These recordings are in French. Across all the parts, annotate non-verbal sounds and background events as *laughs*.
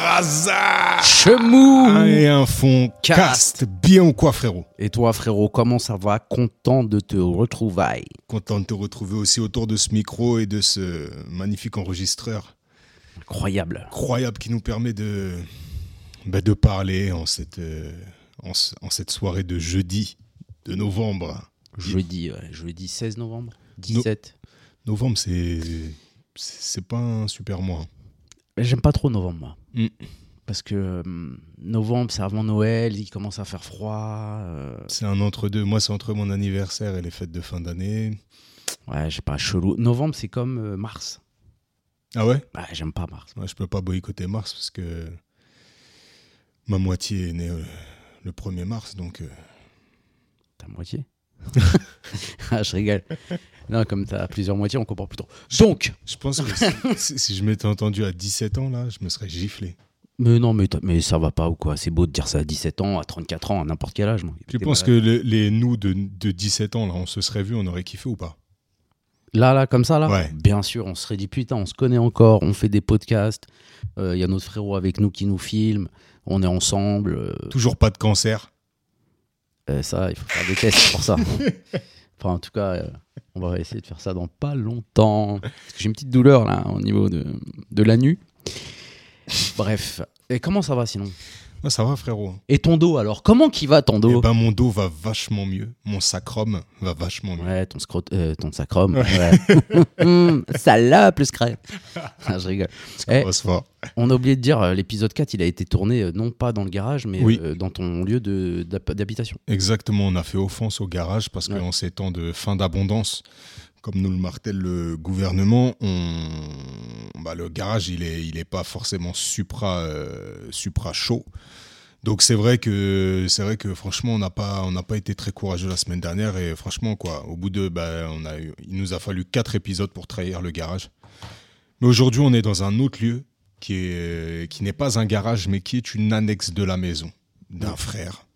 Raza! Chemou! Et un fond cast. Bien ou quoi, frérot? Et toi, frérot, comment ça va? Content de te retrouver. Content de te retrouver aussi autour de ce micro et de ce magnifique enregistreur. Incroyable. incroyable qui nous permet de, bah, de parler en cette, euh, en, ce- en cette soirée de jeudi de novembre. Jeudi, ouais, jeudi 16 novembre 17 Novembre, c'est c'est pas un super mois. J'aime pas trop novembre, moi. Mm. Parce que hum, novembre, c'est avant Noël, il commence à faire froid. euh, C'est un entre-deux. Moi, c'est entre mon anniversaire et les fêtes de fin d'année. ouais, je sais pas, chelou. Novembre, c'est comme euh, mars. Ah ouais? Ouais, j'aime pas mars. Moi, je peux pas boycotter mars parce que ma moitié est née euh, le 1er mars, donc euh, T'as moitié? *laughs* Ah, je rigole. Non, comme t'as plusieurs moitiés, on comprend plus trop. Donc je pense que si, je m'étais entendu à 17 ans, là, je me serais giflé. Mais non, mais, mais ça va pas ou quoi? C'est beau de dire ça à 17 ans, à 34 ans, à n'importe quel âge. Moi. Tu penses que le- les nous de, de 17 ans, là, on se serait vu, on aurait kiffé ou pas? Là, là, comme ça, là? Ouais. Bien sûr, on serait dit putain, on se connaît encore, on fait des podcasts, il y a notre frérot avec nous qui nous filme, on est ensemble. euh, Toujours pas de cancer. euh, ça, il faut faire des tests pour ça. *laughs* enfin, en tout cas, euh, on va essayer de faire ça dans pas longtemps. Parce que j'ai une petite douleur là au niveau de, de la nuit. Bref. Et comment ça va sinon? Ah, ça va, frérot. Et ton dos alors? Comment qui va ton Eh dos ben, mon dos va vachement mieux. Mon sacrum va vachement mieux. Ouais, ton, scrot euh, ton sacrum. Ouais. *laughs* Hum, salope, le scrap. *laughs* Ah, je rigole. Eh. On a oublié de dire, euh, l'épisode 4, il a été tourné euh, non pas dans le garage, mais Oui. euh, dans ton lieu d'habitation. Exactement, on a fait offense au garage parce Ouais. qu'en ces temps de fin d'abondance, comme nous le martèle le gouvernement, on... bah, le garage, il n'est il est pas forcément supra, euh, supra chaud. Donc c'est vrai que c'est vrai que franchement on n'a pas on n'a pas été très courageux la semaine dernière et franchement quoi au bout de bah, on a eu- il nous a fallu quatre épisodes pour trahir le garage. Mais aujourd'hui on est dans un autre lieu qui est qui n'est pas un garage mais qui est une annexe de la maison d'un frère,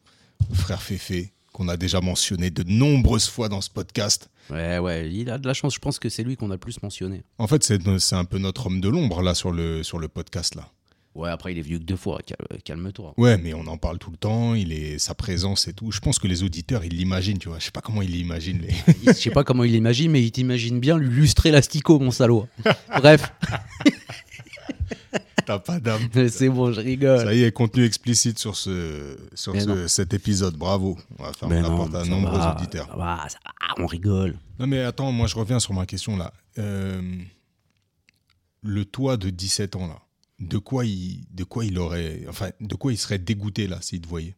frère Féfé qu'on a déjà mentionné de nombreuses fois dans ce podcast. Ouais, ouais, il a de la chance. Je pense que c'est lui qu'on a le plus mentionné. En fait c'est un peu notre homme de l'ombre là sur le sur le podcast là. Ouais, après, il est vieux que deux fois. cal- Calme-toi. Ouais, mais on en parle tout le temps, il est sa présence et tout. Je pense que les auditeurs, ils l'imaginent, tu vois. Je sais pas comment ils l'imaginent. Les... *laughs* Je sais pas comment il l'imagine, mais il t'imagine bien lui lustrer l'asticot, mon salaud. *laughs* Bref, *laughs* T'as pas d'âme. *laughs* c'est bon, je rigole. Ça y est, contenu explicite sur, ce, sur ce- cet épisode. Bravo. On va Mais la porte à nombreux va, auditeurs. ça va, ça va, on rigole. Non, mais attends, moi je reviens sur ma question là. Euh, le toi de 17 ans là, de quoi il, de quoi il aurait, enfin, de quoi il serait dégoûté là s'il te voyait?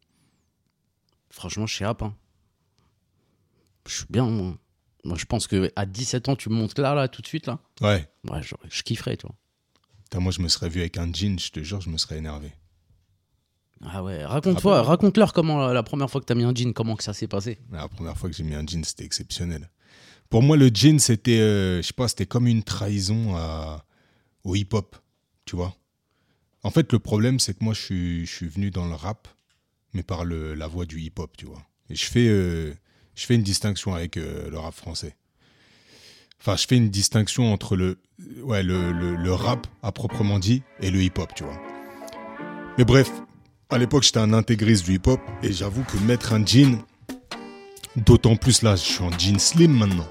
Franchement, je suis rap. hein. Je suis bien, moi. Moi, je pense que à 17 ans, tu me montes là, là, tout de suite, là. Ouais. Ouais, je, je kifferais, tu vois. Putain, moi je me serais vu avec un jean, je te jure, je me serais énervé. Ah ouais, raconte-toi, Ah raconte-leur comment la, la première fois que t'as mis un jean, comment que ça s'est passé. La première fois que j'ai mis un jean, c'était exceptionnel. Pour moi, le jean, c'était, euh, je sais pas, c'était comme une trahison à- au hip-hop, tu vois. En fait, le problème, c'est que moi, je suis, je suis venu dans le rap, mais par le, la voie du hip-hop, tu vois. Et je fais, euh, je fais une distinction avec euh, le rap français. Enfin, je fais une distinction entre le, ouais, le, le- le rap à proprement dit et le hip-hop, tu vois. Mais bref, à l'époque, j'étais un intégriste du hip-hop et j'avoue que mettre un jean, d'autant plus là, je suis en jean slim maintenant.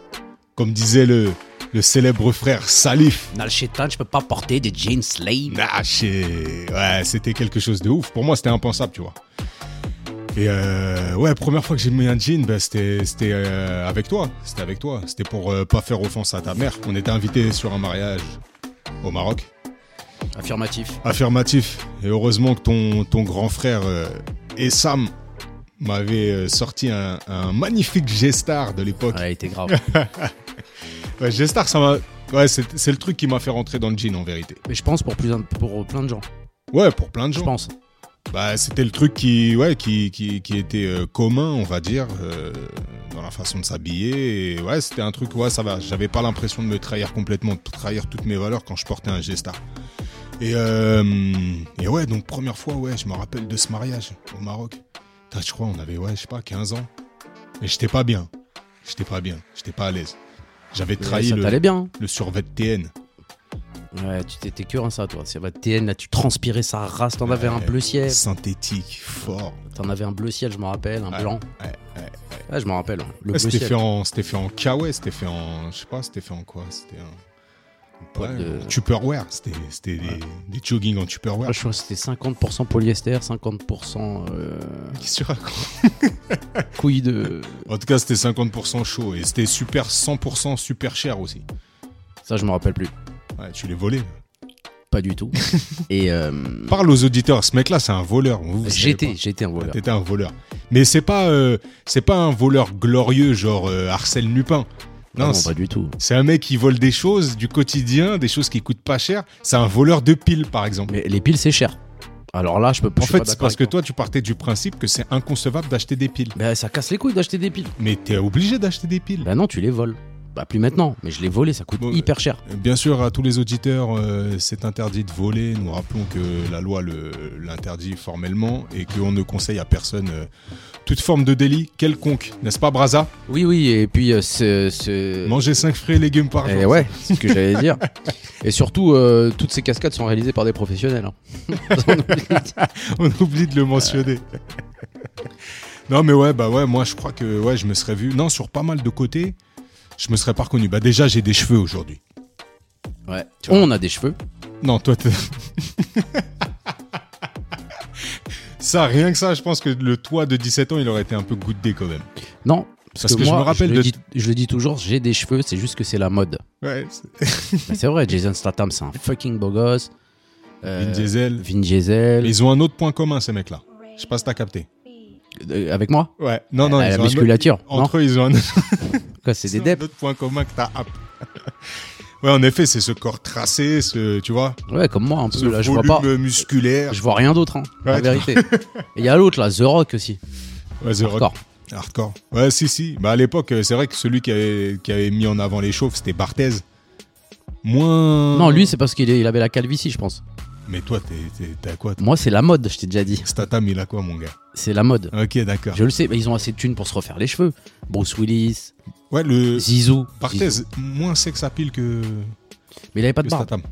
Comme disait le, le célèbre frère Salif. Dans le chétan, je peux pas porter des jeans slim. Nah, ouais, c'était quelque chose de ouf. Pour moi, c'était impensable, tu vois. Et euh, ouais, première fois que j'ai mis un jean, ben, c'était euh, avec toi. C'était avec toi. C'était pour euh, pas faire offense à ta mère. On était invités sur un mariage au Maroc. Affirmatif. Affirmatif. Et heureusement que ton, ton grand frère euh, Essam m'avait sorti un, un magnifique G-Star de l'époque. Ouais, il était grave. *laughs* Ouais, G-Star, ça m'a. Ouais, c'est le truc qui m'a fait rentrer dans le jean en vérité. Mais je pense pour, plus, pour plein de gens. Ouais, pour plein de Je gens. pense. Bah, c'était le truc qui, ouais, qui, qui, qui était euh, commun, on va dire, euh, dans la façon de s'habiller. Et ouais, c'était un truc, ouais, ça va. J'avais pas l'impression de me trahir complètement, de trahir toutes mes valeurs quand je portais un G-Star. Et, euh, et ouais, donc première fois, ouais, je me rappelle de ce mariage au Maroc. Je crois on avait, ouais, je sais pas, 15 ans. Mais j'étais pas bien. J'étais pas bien. J'étais pas à l'aise. J'avais trahi le, bien. hein. le survêt TN. Ouais, tu t'étais un ça, toi. C'est votre TN, là, tu transpirais sa race. T'en avais un bleu ciel. Synthétique, fort. T'en avais un bleu ciel, je me rappelle, un Ouais, blanc. Ouais, ouais. Ouais, je me rappelle. hein. Le bleu ciel. fait en c'était fait en kawaii, c'était fait en je sais pas, c'était fait en quoi, c'était un ouais, de- en Tupperware, c'était c'était des, des jogging en Tupperware. Ouais, je crois que c'était 50% polyester, 50% euh, Qu'est-ce que tu racontes *laughs* couilles de. En tout cas, c'était 50% chaud et c'était super 100% super cher aussi. Ça, je me rappelle plus. Ouais, tu les volais. Pas du tout. *laughs* Et euh, Parle aux auditeurs, ce mec là, c'est un voleur. Vous, vous savez j'étais, j'étais un voleur. T'étais un voleur. Mais c'est pas euh, c'est pas un voleur glorieux genre euh, Arsène Lupin. Ah Non, pas du tout. c'est un mec qui vole des choses du quotidien, des choses qui coûtent pas cher. C'est un voleur de piles par exemple. Mais les piles, c'est cher. Alors là, je peux pas. En fait, c'est parce que toi, tu partais du principe que c'est inconcevable d'acheter des piles. Bah, ça casse les couilles d'acheter des piles. Mais t'es obligé d'acheter des piles. Bah non, tu les voles. Bah plus maintenant, mais je les volais, ça coûte Bon, hyper cher. Bien sûr, à tous les auditeurs, euh, c'est interdit de voler. Nous rappelons que la loi l'interdit formellement et qu'on ne conseille à personne euh, toute forme de délit quelconque. N'est-ce pas, Braza? Oui, oui, et puis euh, ce. ce... Manger 5 fruits et légumes par Eh jour. ouais, c'est ce que j'allais dire. *laughs* Et surtout, euh, toutes ces cascades sont réalisées par des professionnels. hein. *laughs* On oublie de le mentionner. non, mais ouais, bah ouais, moi je crois que ouais, je me serais vu. Non, sur pas mal de côtés, je me serais pas reconnu. Bah déjà, j'ai des cheveux aujourd'hui. ouais. Tu vois. On a des cheveux. Non, toi, t'es- ça, rien que ça, je pense que le toit de 17 ans, il aurait été un peu goûté quand même. Non, parce, Parce que, que je moi, me rappelle le de- dis, je le dis toujours, j'ai des cheveux, c'est juste que c'est la mode. Ouais, c'est- Bah, c'est vrai, Jason Statham, c'est un fucking beau gosse. Euh, Vin Diesel. Vin Diesel. Ils ont un autre point commun, ces mecs-là. Je sais pas si t'as capté. Euh, avec moi Ouais, non, non, ils La un musculature. Entre eux, ils ont un *laughs* Quoi, c'est des C'est un autre point commun que t'as. *laughs* ouais, en effet, c'est ce corps tracé, ce, tu vois, Ouais, comme moi un peu. ce Là, je vois pas. musculaire. Je vois rien d'autre, hein, Ouais, la vérité. *laughs* Et il y a l'autre là, The Rock aussi. Ouais, The Rock. Hardcore. Ouais, si, si. Bah, à l'époque, euh, c'est vrai que celui qui avait, qui avait mis en avant les chauves, c'était Barthez. Moins. Non, lui, c'est parce qu'il il avait la calvitie, je pense. Mais toi, t'as quoi Moi, c'est la mode, je t'ai déjà dit. Statham, il a quoi, mon gars C'est la mode. Ok, d'accord. Je le sais, mais ils ont assez de thunes pour se refaire les cheveux. Bruce Willis, Ouais, le. Zizou. Barthez, moins sexe à pile que, Mais il avait pas de barbe. Statham.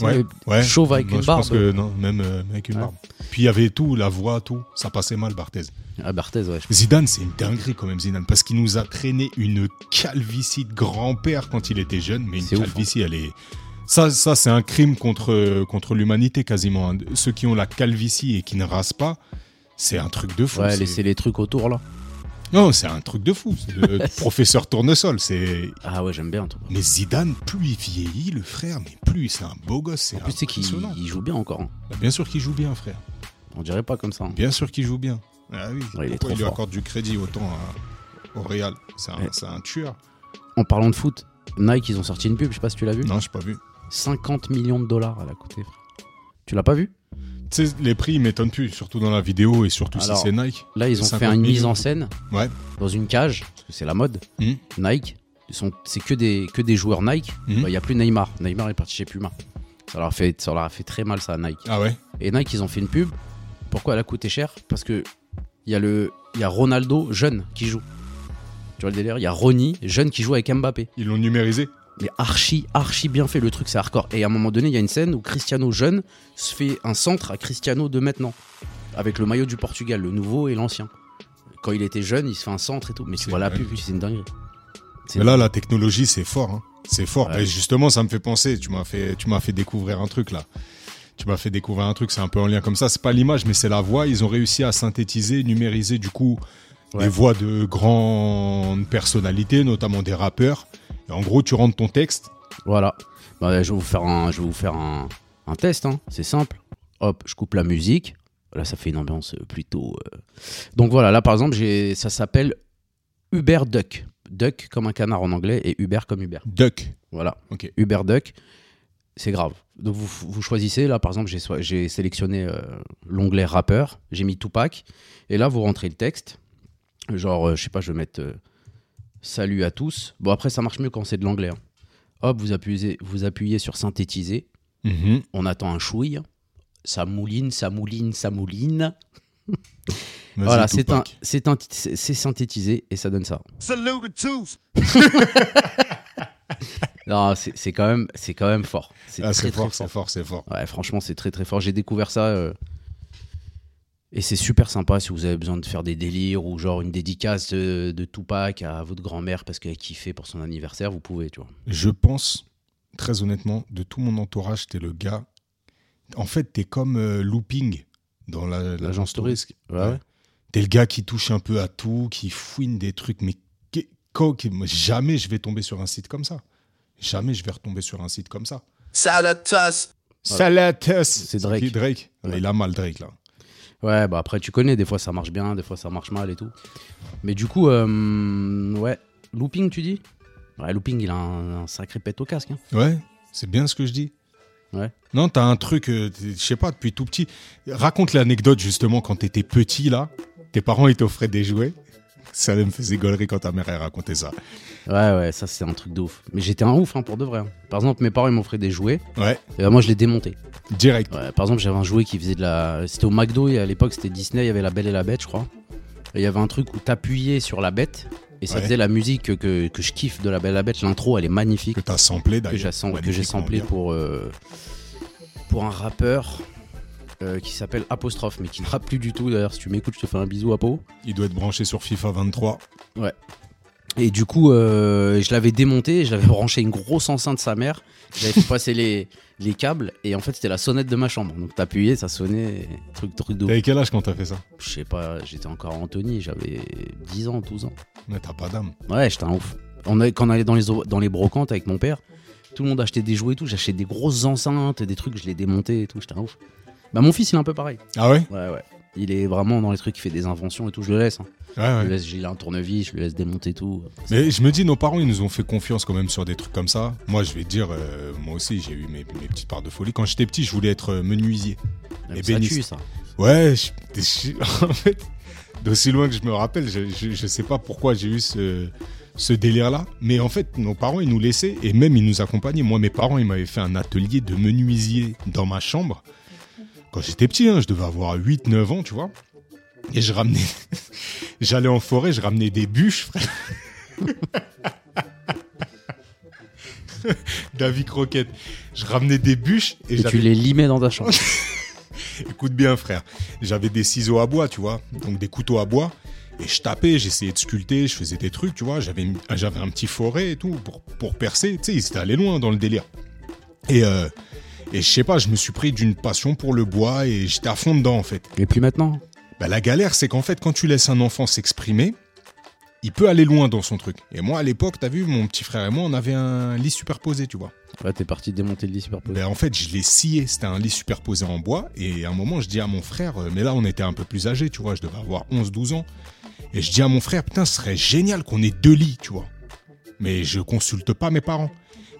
Ouais, ouais. chauve avec Non, une je pense barbe. que non, même euh, avec une Ouais. barbe. Puis il y avait tout, la voix, tout. Ça passait mal, Barthez. Ah, Barthez, ouais. Zidane, c'est une dinguerie quand même, Zidane, parce qu'il nous a traîné une calvitie de grand-père quand il était jeune, mais une ouf, hein. calvitie, elle est. Ça, ça c'est un crime contre, contre l'humanité quasiment. hein. Ceux qui ont la calvitie et qui ne rasent pas, c'est un truc de fou. Ouais, c'est- laisser les trucs autour là. Non, c'est un truc de fou. C'est le *laughs* professeur Tournesol. C'est. Ah ouais, j'aime bien. Toi. Mais Zidane, plus il vieillit, le frère, mais plus c'est un beau gosse. C'est En plus, sais qu'il joue bien encore. hein. Bah, bien sûr qu'il joue bien, frère. On dirait pas comme ça. hein. Bien sûr qu'il joue bien. Ah oui. Ouais, il est Pourquoi trop il lui fort. accorde du crédit autant à- au Real? C'est un, Ouais. c'est un tueur. En parlant de foot, Nike, ils ont sorti une pub, je sais pas si tu l'as vu. Non, j'ai pas vu. 50 millions de dollars elle a coûté. frère. Tu l'as pas vu? Tu sais, les prix, ils m'étonnent plus, surtout dans la vidéo et surtout Alors, si c'est Nike. Là, ils ont 50 fait une mise en scène Ouais. dans une cage, parce que c'est la mode. Mhm. Nike, c'est que des, que des joueurs Nike. Bah, Il Mhm. y a plus Neymar. Neymar est parti chez Puma. Ça leur, a fait, ça leur a fait très mal, ça, à Nike. Ah ouais? Et Nike, ils ont fait une pub. Pourquoi elle a coûté cher? Parce que il y, a le- y a Ronaldo jeune qui joue. Tu vois le délire? Il y a Ronnie jeune qui joue avec Mbappé. Ils l'ont numérisé? Mais archi, archi bien fait. Le truc, c'est hardcore. Et à un moment donné, il y a une scène où Cristiano jeune se fait un centre à Cristiano de maintenant. Avec le maillot du Portugal, le nouveau et l'ancien. Quand il était jeune, il se fait un centre et tout. Mais tu C'est vois la pub, c'est une dinguerie. Mais là, la technologie, c'est fort. hein. C'est fort. Ouais. Et justement, ça me fait penser. Tu m'as fait, tu m'as fait découvrir un truc là. Tu m'as fait découvrir un truc. C'est un peu en lien comme ça. C'est pas l'image, mais c'est la voix. Ils ont réussi à synthétiser, numériser du coup Ouais. les voix de grandes personnalités, notamment des rappeurs. En gros, tu rentres ton texte. Voilà. Bah, je vais vous faire un, je vais vous faire un, un test. hein. C'est simple. Hop, je coupe la musique. Là, ça fait une ambiance euh, plutôt. euh. Donc voilà, là par exemple, j'ai, ça s'appelle Uber Duck. Duck comme un canard en anglais et Uber comme Uber. Duck. Voilà. Ok. Uber Duck. C'est grave. Donc vous, vous choisissez, là par exemple, j'ai, sélectionné euh, l'onglet rappeur, j'ai mis Tupac, et là vous rentrez le texte. Genre, euh, je sais pas, je vais mettre salut à tous. Bon, après, ça marche mieux quand c'est de l'anglais. hein. Hop, vous appuyez, vous appuyez sur synthétiser. Mhm. On attend un chouille. Ça mouline, ça mouline, ça mouline. *laughs* Voilà, c'est un, Tupac. c'est un, c'est c'est synthétisé et ça donne ça. Salute to *laughs* Non, c'est quand même, c'est quand même fort. C'est Ah, très, c'est très fort, c'est fort, c'est fort. Ouais, franchement, c'est très très fort. J'ai découvert ça euh, et c'est super sympa si vous avez besoin de faire des délires ou genre une dédicace de, de Tupac à votre grand-mère parce qu'elle kiffait pour son anniversaire, vous pouvez, tu vois. Je pense, très honnêtement, de tout mon entourage, t'es le gars. En fait, t'es comme euh, Looping dans la- L'agence touriste. Ouais, Ouais. T'es le gars qui touche un peu à tout, qui fouine des trucs, mais moi, jamais je vais tomber sur un site comme ça. Jamais je vais retomber sur un site comme ça. Us. Salatus C'est Drake. Drake? Ouais. Il a mal Drake là. Ouais, bah après, tu connais, des fois ça marche bien, des fois ça marche mal et tout. Mais du coup, euh, ouais, Looping, tu dis? Ouais, Looping, il a un, un sacré pet au casque. hein. Ouais, c'est bien ce que je dis. Ouais. Non, t'as un truc, euh, je sais pas, depuis tout petit. Raconte l'anecdote justement quand t'étais petit là. Tes parents ils t'offraient des jouets. Ça me faisait gaulerie quand ta mère elle racontait ça. Ouais, ouais, ça c'est un truc de ouf. Mais j'étais un ouf hein, pour de vrai. hein. Par exemple, mes parents ils m'offraient des jouets, Ouais, et moi je les démontais. direct. Ouais, par exemple, j'avais un jouet qui faisait de la. C'était au McDo et à l'époque c'était Disney, il y avait la Belle et la Bête, je crois. Et il y avait un truc où t'appuyais sur la bête et ça Ouais. faisait la musique que, que, que je kiffe de la Belle et la Bête. L'intro elle est magnifique. Que t'as samplé d'ailleurs. que j'ai samplé pour, euh, pour un rappeur euh, qui s'appelle Apostrophe, mais qui ne rappe plus du tout. D'ailleurs, si tu m'écoutes, je te fais un bisou, Apo. Il doit être branché sur FIFA 23. Et du coup, euh, je l'avais démonté, je l'avais branché une grosse enceinte de sa mère. J'avais fait passer les, les câbles, et en fait, c'était la sonnette de ma chambre. Donc, t'appuyais, ça sonnait, truc, truc de. T'avais quel âge quand t'as fait ça? Je sais pas, j'étais encore Anthony, j'avais 10 ans, 12 ans. Mais t'as pas d'âme. Ouais, j'étais un ouf. On a, quand on allait dans les, dans les brocantes avec mon père, tout le monde achetait des jouets et tout. J'achetais des grosses enceintes, des trucs, je les démontais et tout. J'étais un ouf. Bah, mon fils, il est un peu pareil. Ah ouais? Ouais, ouais. Il est vraiment dans les trucs, il fait des inventions et tout. Je le laisse. hein. Ouais, Je ouais. le laisse, il a un tournevis, je le laisse démonter tout. Mais je me dis, nos parents, ils nous ont fait confiance quand même sur des trucs comme ça. Moi, je vais te dire, euh, moi aussi, j'ai eu mes, mes petites parts de folie. Quand j'étais petit, je voulais être euh, menuisier. Mais Et ça tue, ça. Ouais, je- je- *laughs* en fait, d'aussi loin que je me rappelle, je, je, je sais pas pourquoi j'ai eu ce, ce délire-là. Mais en fait, nos parents, ils nous laissaient et même ils nous accompagnaient. Moi, mes parents, ils m'avaient fait un atelier de menuisier dans ma chambre. Quand j'étais petit, hein, je devais avoir 8-9 ans, tu vois. Et je ramenais. *laughs* J'allais en forêt, je ramenais des bûches, frère. *laughs* David Croquette. Je ramenais des bûches et, Et tu les limais dans ta chambre. *laughs* Écoute bien, frère. J'avais des ciseaux à bois, tu vois, donc des couteaux à bois. Et je tapais, j'essayais de sculpter, je faisais des trucs, tu vois. J'avais, j'avais un petit forêt et tout pour, pour percer. Tu sais, ils étaient allés loin dans le délire. Et, euh, et je sais pas, je me suis pris d'une passion pour le bois et j'étais à fond dedans, en fait. Et puis maintenant Bah, la galère, c'est qu'en fait, quand tu laisses un enfant s'exprimer, il peut aller loin dans son truc. Et moi, à l'époque, t'as vu, mon petit frère et moi, on avait un lit superposé, tu vois. Ouais, t'es parti démonter le lit superposé. Ben, en fait, je l'ai scié. C'était un lit superposé en bois. Et à un moment, je dis à mon frère, euh, mais là, on était un peu plus âgé, tu vois, je devais avoir 11-12 ans. Et je dis à mon frère, putain, ce serait génial qu'on ait deux lits, tu vois. Mais je consulte pas mes parents.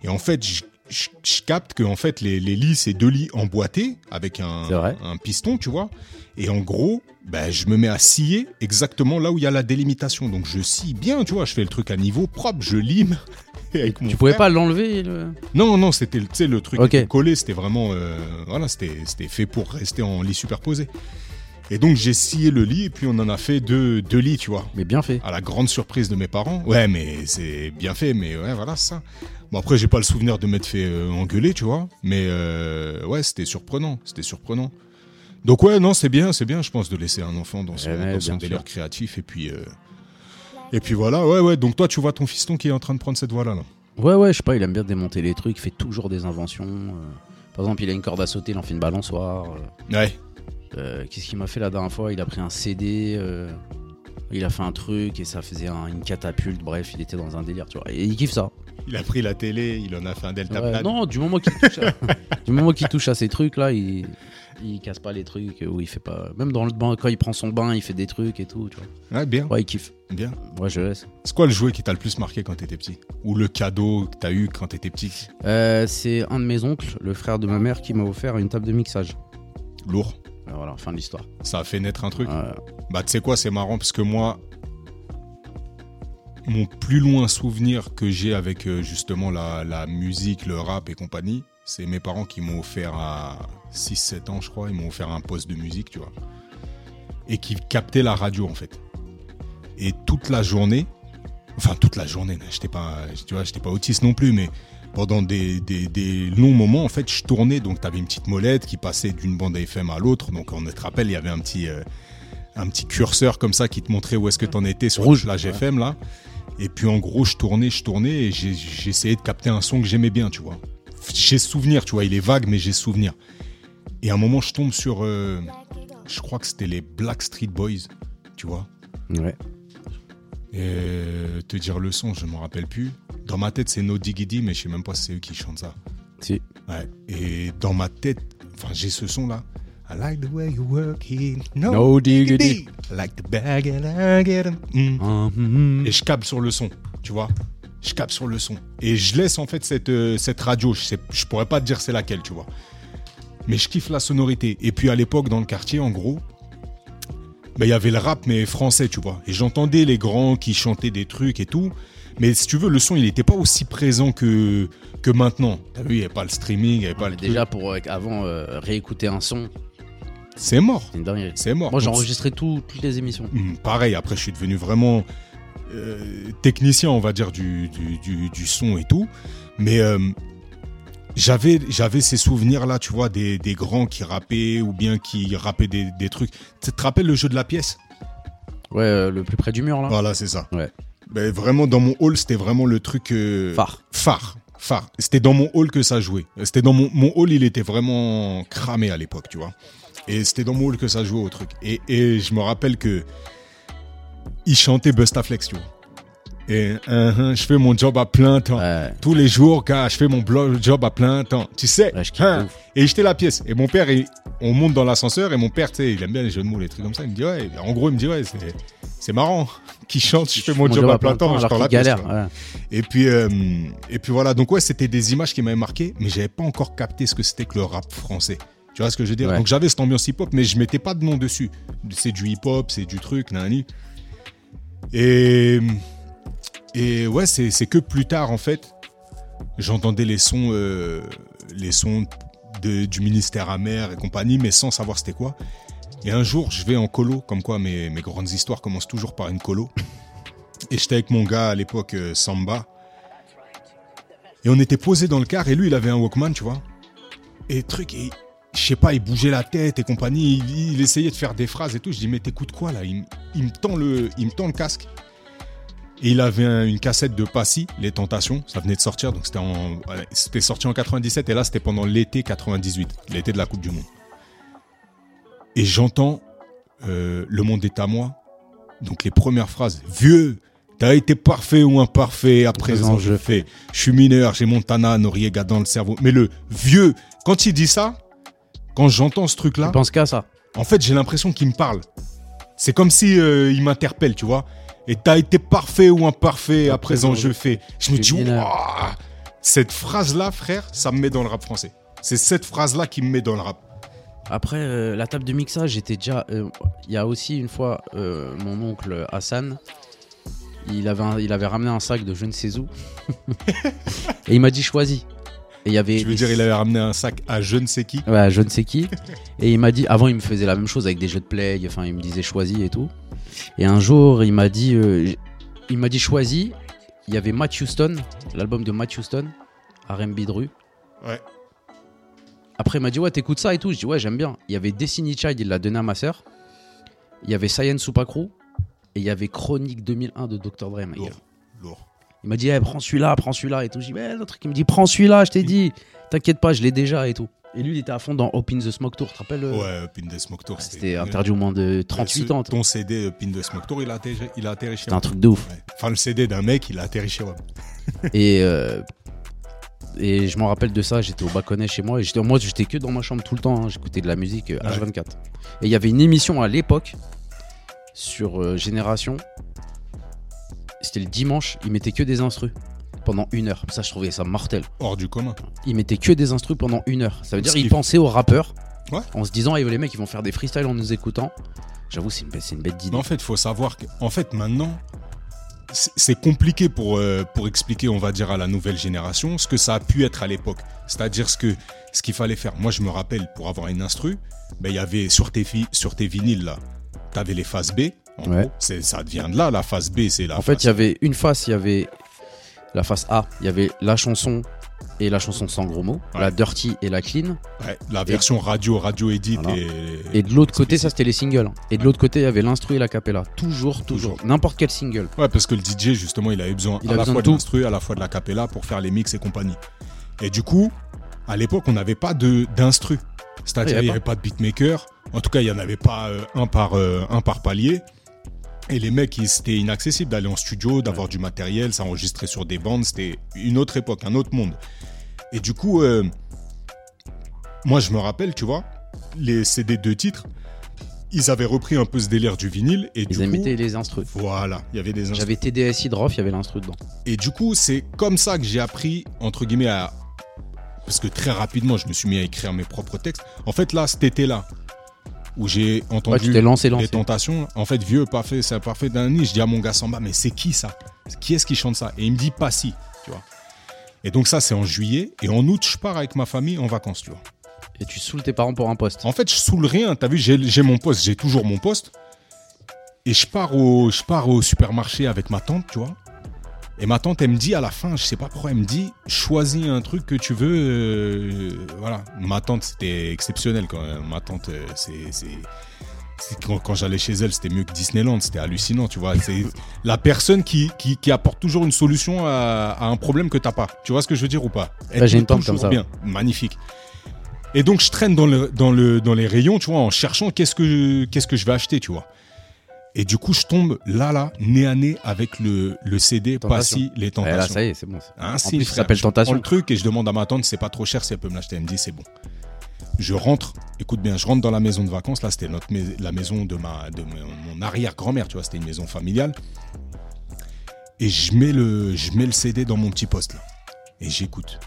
Et en fait, je, je- je capte que en fait, les, les lits, c'est deux lits emboîtés avec un, piston, tu vois. Et en gros, ben, je me mets à scier exactement là où il y a la délimitation. Donc je scie bien, tu vois, je fais le truc à niveau propre, je lime. *laughs* Avec mon Tu pouvais frère- pas l'enlever le... non, non, c'était le truc Ok. était collé, c'était vraiment. euh, voilà, c'était fait pour rester en lit superposé. Et donc j'ai scié le lit et puis on en a fait deux, deux lits, tu vois. Mais bien fait. À la grande surprise de mes parents. Ouais, mais c'est bien fait, mais ouais, voilà, ça. Bon, après, j'ai pas le souvenir de m'être fait euh, engueuler, tu vois. Mais euh, ouais, c'était surprenant. C'était surprenant. Donc ouais, non, c'est bien, c'est bien, je pense, de laisser un enfant dans son, ouais, dans son délire sûr. créatif. Et puis, euh, et puis voilà, ouais, ouais. Donc toi, tu vois ton fiston qui est en train de prendre cette voie-là. Là. Ouais, ouais, je sais pas, il aime bien démonter les trucs, il fait toujours des inventions. Par exemple, il a une corde à sauter, il en fait une balançoire. Ouais. Euh, Qu'est-ce qu'il m'a fait la dernière fois? Il a pris un CD, euh, il a fait un truc et ça faisait un- une catapulte. Bref, il était dans un délire, tu vois. Et il kiffe ça. Il a pris la télé, il en a fait un delta Ouais, plane. non, du moment qu'il touche, *laughs* touche à ces trucs là, il... il casse pas les trucs ou il fait pas. Même dans le bain, quand il prend son bain, il fait des trucs et tout, tu vois. Ouais, bien, Ouais, il kiffe. bien. Ouais, je laisse. C'est quoi le jouet qui t'a le plus marqué quand t'étais petit? Ou le cadeau que t'as eu quand t'étais petit? Euh, c'est un de mes oncles, le frère de ma mère, qui m'a offert une table de mixage. Lourd. Euh, Voilà, fin de l'histoire. Ça a fait naître un truc. Euh, Bah, tu sais quoi, c'est marrant parce que moi, mon plus loin souvenir que j'ai avec euh, justement la, la musique, le rap et compagnie, C'est mes parents qui m'ont offert à 6-7 ans, je crois, ils m'ont offert un poste de musique, tu vois. Et qui captait la radio, en fait. Et toute la journée, enfin toute la journée, j'étais pas, tu vois, j'étais pas autiste non plus, mais pendant des, des, des longs moments, en fait, je tournais. Donc, tu avais une petite molette qui passait d'une bande FM à l'autre. Donc, on te rappelle, il y avait un petit, euh, un petit curseur comme ça qui te montrait où est-ce que tu en étais sur Rouge, la GFM, là. Et puis, en gros, je tournais, je tournais et j'essayais de capter un son que j'aimais bien, tu vois. J'ai souvenir, tu vois, il est vague, mais j'ai souvenir. Et à un moment, je tombe sur, euh, je crois que c'était les Black Street Boys, tu vois. Ouais. Et te dire le son, je m'en rappelle plus. Dans ma tête, c'est No Diggity, mais je sais même pas si c'est eux qui chantent ça. Si. Ouais. Et dans ma tête, enfin, j'ai ce son là. I like the way you work it. No diggity. I like the bag and I get 'em. Mm. Ah, hum. Et je capte sur le son, tu vois. Je capte sur le son. Et je laisse en fait cette, euh, cette radio. Je, sais, je pourrais pas te dire c'est laquelle, tu vois. Mais je kiffe la sonorité. Et puis à l'époque, dans le quartier, en gros, il y avait le rap, mais français, tu vois. Et j'entendais les grands qui chantaient des trucs et tout. Mais si tu veux, le son, il n'était pas aussi présent que, que maintenant. T'as vu, il n'y avait pas le streaming, il n'y avait pas le déjà, truc. pour euh, avant euh, réécouter un son, C'est mort. c'est une dinguerie. C'est mort. Moi, j'ai enregistré tout- toutes les émissions. Hum, pareil, après, je suis devenu vraiment euh, technicien, on va dire, du, du, du- du son et tout. Mais euh, j'avais, j'avais ces souvenirs-là, tu vois, des, des grands qui rappaient ou bien qui rappaient des, des trucs. Tu te rappelles le jeu de la pièce? Ouais, euh, le plus près du mur, là. Voilà, c'est ça. Ouais. Ben, vraiment, dans mon hall, c'était vraiment le truc. euh, Phare. Phare. Phare. C'était dans mon hall que ça jouait. C'était dans mon, mon hall, il était vraiment cramé à l'époque, tu vois. Et c'était dans mon hall que ça jouait au truc. Et, et je me rappelle que il chantait Bustaflex, tu vois. Et uh-huh, je fais mon job à plein temps. Ouais. Tous les jours, quand je fais mon job à plein temps. Tu sais. Ouais, je hein. Et j'étais la pièce. Et mon père, il- on monte dans l'ascenseur et mon père, il aime bien les jeux de mots, les trucs comme ça. Il me dit, ouais, en gros, il me dit, ouais, c'est, c'est marrant. *laughs* Qui chante, je fais mon, job, à plein temps, je alors pars qu'il la pièce. galère. ouais. Et puis, euh, et puis voilà. Donc ouais, c'était des images qui m'avaient marqué, mais j'avais pas encore capté ce que c'était que le rap français. Tu vois ce que je veux dire? Donc j'avais cette ambiance hip-hop, mais je mettais pas de nom dessus. C'est du hip-hop, c'est du truc, nani. Et et ouais, c'est que plus tard en fait, j'entendais les sons, euh, les sons du ministère amer et compagnie, mais sans savoir c'était quoi. Et un jour, je vais en colo, comme quoi mes, mes grandes histoires commencent toujours par une colo. Et j'étais avec mon gars à l'époque, euh, Samba. Et on était posé dans le car et lui, il avait un Walkman, tu vois. Et truc, et, je sais pas, il bougeait la tête et compagnie. Il, essayait de faire des phrases et tout. Je dis, mais t'écoutes quoi là? Il me tend le, il me tend le casque. Et il avait un- une cassette de Passy, Les Tentations. Ça venait de sortir, donc c'était en, c'était sorti en 97 et là c'était pendant l'été 98, l'été de la Coupe du Monde. Et j'entends euh, Le monde est à moi. Donc les premières phrases. Vieux, t'as été parfait ou imparfait, à présent je fais. Je suis mineur, j'ai Montana, Noriega dans le cerveau. Mais le vieux, quand il dit ça, quand j'entends ce truc-là, Tu penses qu'à ça? en fait, j'ai l'impression qu'il me parle. C'est comme si euh, il m'interpelle, tu vois. Et t'as été parfait ou imparfait, à présent je fais. Je me dis. Ouah cette phrase-là, frère, ça me met dans le rap français. C'est cette phrase-là qui me met dans le rap. Après, euh, la table de mixage, j'étais déjà. euh, Il y a aussi une fois, euh, mon oncle Hassan, il avait, un- il avait ramené un sac de je ne sais où. *laughs* et il m'a dit choisis. Et il y avait. Je veux dire, il avait ramené un sac à je ne sais qui? Ouais, je ne sais qui. Et il m'a dit, avant il me faisait la même chose avec des jeux de play, enfin il me disait choisis et tout. Et un jour il m'a dit, euh, il m'a dit choisis. Il y avait Matt Houston, l'album de Matt Houston, R&B de rue. Ouais. Après il m'a dit ouais t'écoutes ça et tout. Je dis ouais j'aime bien. Il y avait Destiny Child, il l'a donné à ma sœur. Il y avait Science Supacrew et il y avait Chronique 2001 de Dr Dre. Lourd. Lourd. Il m'a dit eh, prends celui-là, prends celui-là et tout. Je dis mais l'autre qui me dit prends celui-là, je t'ai dit. T'inquiète pas, je l'ai déjà et tout. Et lui il était à fond dans Open the Smoke Tour, tu te rappelles euh, Ouais, Pin de Smoke Tour. C'était interdit au moins de 38 Ce- ans. Ton CD euh, Pin de Smoke Tour, il a atterri, il a atterri chez C'était un moi. truc de ouf. Ouais. Enfin, le CD d'un mec, il a atterri chez moi. *laughs* Et, euh, et je m'en rappelle de ça, j'étais au Baconnet chez moi. Et j'étais, moi, j'étais que dans ma chambre tout le temps. hein, J'écoutais de la musique euh, Ouais. H24. Et il y avait une émission à l'époque sur euh, Génération. C'était le dimanche, ils mettaient que des instrus pendant une heure. Ça, je trouvais ça mortel. Hors du commun. Ils mettaient que des instrus pendant une heure. Ça veut dire Ce qu'ils qui- pensaient aux rappeurs Ouais. en se disant, ah, les mecs, ils vont faire des freestyles en nous écoutant. J'avoue, c'est une, bête- une bête d'idée. En fait, il faut savoir que, en fait, maintenant, c'est compliqué pour, euh, pour expliquer, on va dire, à la nouvelle génération ce que ça a pu être à l'époque. C'est-à-dire ce que ce qu'il fallait faire. Moi, je me rappelle, pour avoir une instru, ben, il y avait sur tes, sur tes vinyles, là, tu avais les phases B. En Ouais. gros, ça vient de là, la phase B, c'est la En fait, il y avait une face, il y avait la face A, il y avait la chanson et la chanson sans gros mots, Ouais. la dirty et la clean. ouais, la version radio, radio edit Voilà. et, Et de l'autre côté, ça c'était les singles. Et de l'autre côté, il y avait l'instru et la cappella. Toujours, toujours. N'importe quel single. Ouais, parce que le DJ, justement, il avait besoin Il à a la besoin fois de l'instru, à la fois de la cappella pour faire les mix et compagnie. Et du coup, à l'époque, on n'avait pas de d'instru. C'est-à-dire, Ouais, il n'y avait avait pas de beatmaker. En tout cas, il n'y en avait pas euh, un, par, euh, un par palier. Et les mecs, c'était inaccessible d'aller en studio, d'avoir du matériel, s'enregistrer sur des bandes. C'était une autre époque, un autre monde. Et du coup, euh, moi, je me rappelle, tu vois, les CD de titres, ils avaient repris un peu ce délire du vinyle. Et du Ils coup, imitaient les instrus. voilà, il y avait des instruments. J'avais TDS Hydrof, il y avait l'instru dedans. Et du coup, c'est comme ça que j'ai appris, entre guillemets, à. Parce que très rapidement, je me suis mis à écrire mes propres textes. En fait, là, cet été-là, où j'ai Ouais, entendu lancé, les lancé. tentations, en fait, vieux, parfait, c'est parfait d'un nid. Je dis à mon gars Samba, mais c'est qui ça? Qui est-ce qui chante ça? Et il me dit Passy, tu vois. Et donc, ça, c'est en juillet. Et en août, je pars avec ma famille en vacances, tu vois. Et tu saoules tes parents pour un poste. En fait, je saoule rien. T'as vu, j'ai j'ai mon poste, j'ai toujours mon poste. Et je pars, au, je pars au supermarché avec ma tante, tu vois. Et ma tante, elle me dit à la fin, je sais pas pourquoi, elle me dit choisis un truc que tu veux. euh, voilà. Ma tante, c'était exceptionnel quand même. Ma tante, euh, c'est. c'est- Quand, quand j'allais chez elle, c'était mieux que Disneyland, c'était hallucinant, tu vois. C'est *laughs* la personne qui, qui, qui apporte toujours une solution à, à un problème que t'as pas. Tu vois ce que je veux dire ou pas? Elle Ouais, j'ai une tante toujours comme ça. Bien, magnifique. Et donc je traîne dans, le, dans, le, dans les rayons, tu vois, en cherchant qu'est-ce que, qu'est-ce que je vais acheter, tu vois. Et du coup, je tombe là, là, nez à nez avec le, le CD Tentation. Passy, les Et tentations. là, ça y est, c'est bon. Un en plus, ça Je prends le truc et je demande à ma tante si c'est pas trop cher, si elle peut me l'acheter. Elle me dit c'est bon. Je rentre, écoute bien, je rentre dans la maison de vacances. Là, c'était notre la maison de ma de mon, mon arrière-grand-mère, tu vois, c'était une maison familiale. Et je mets le je mets le CD dans mon petit poste là. Et j'écoute.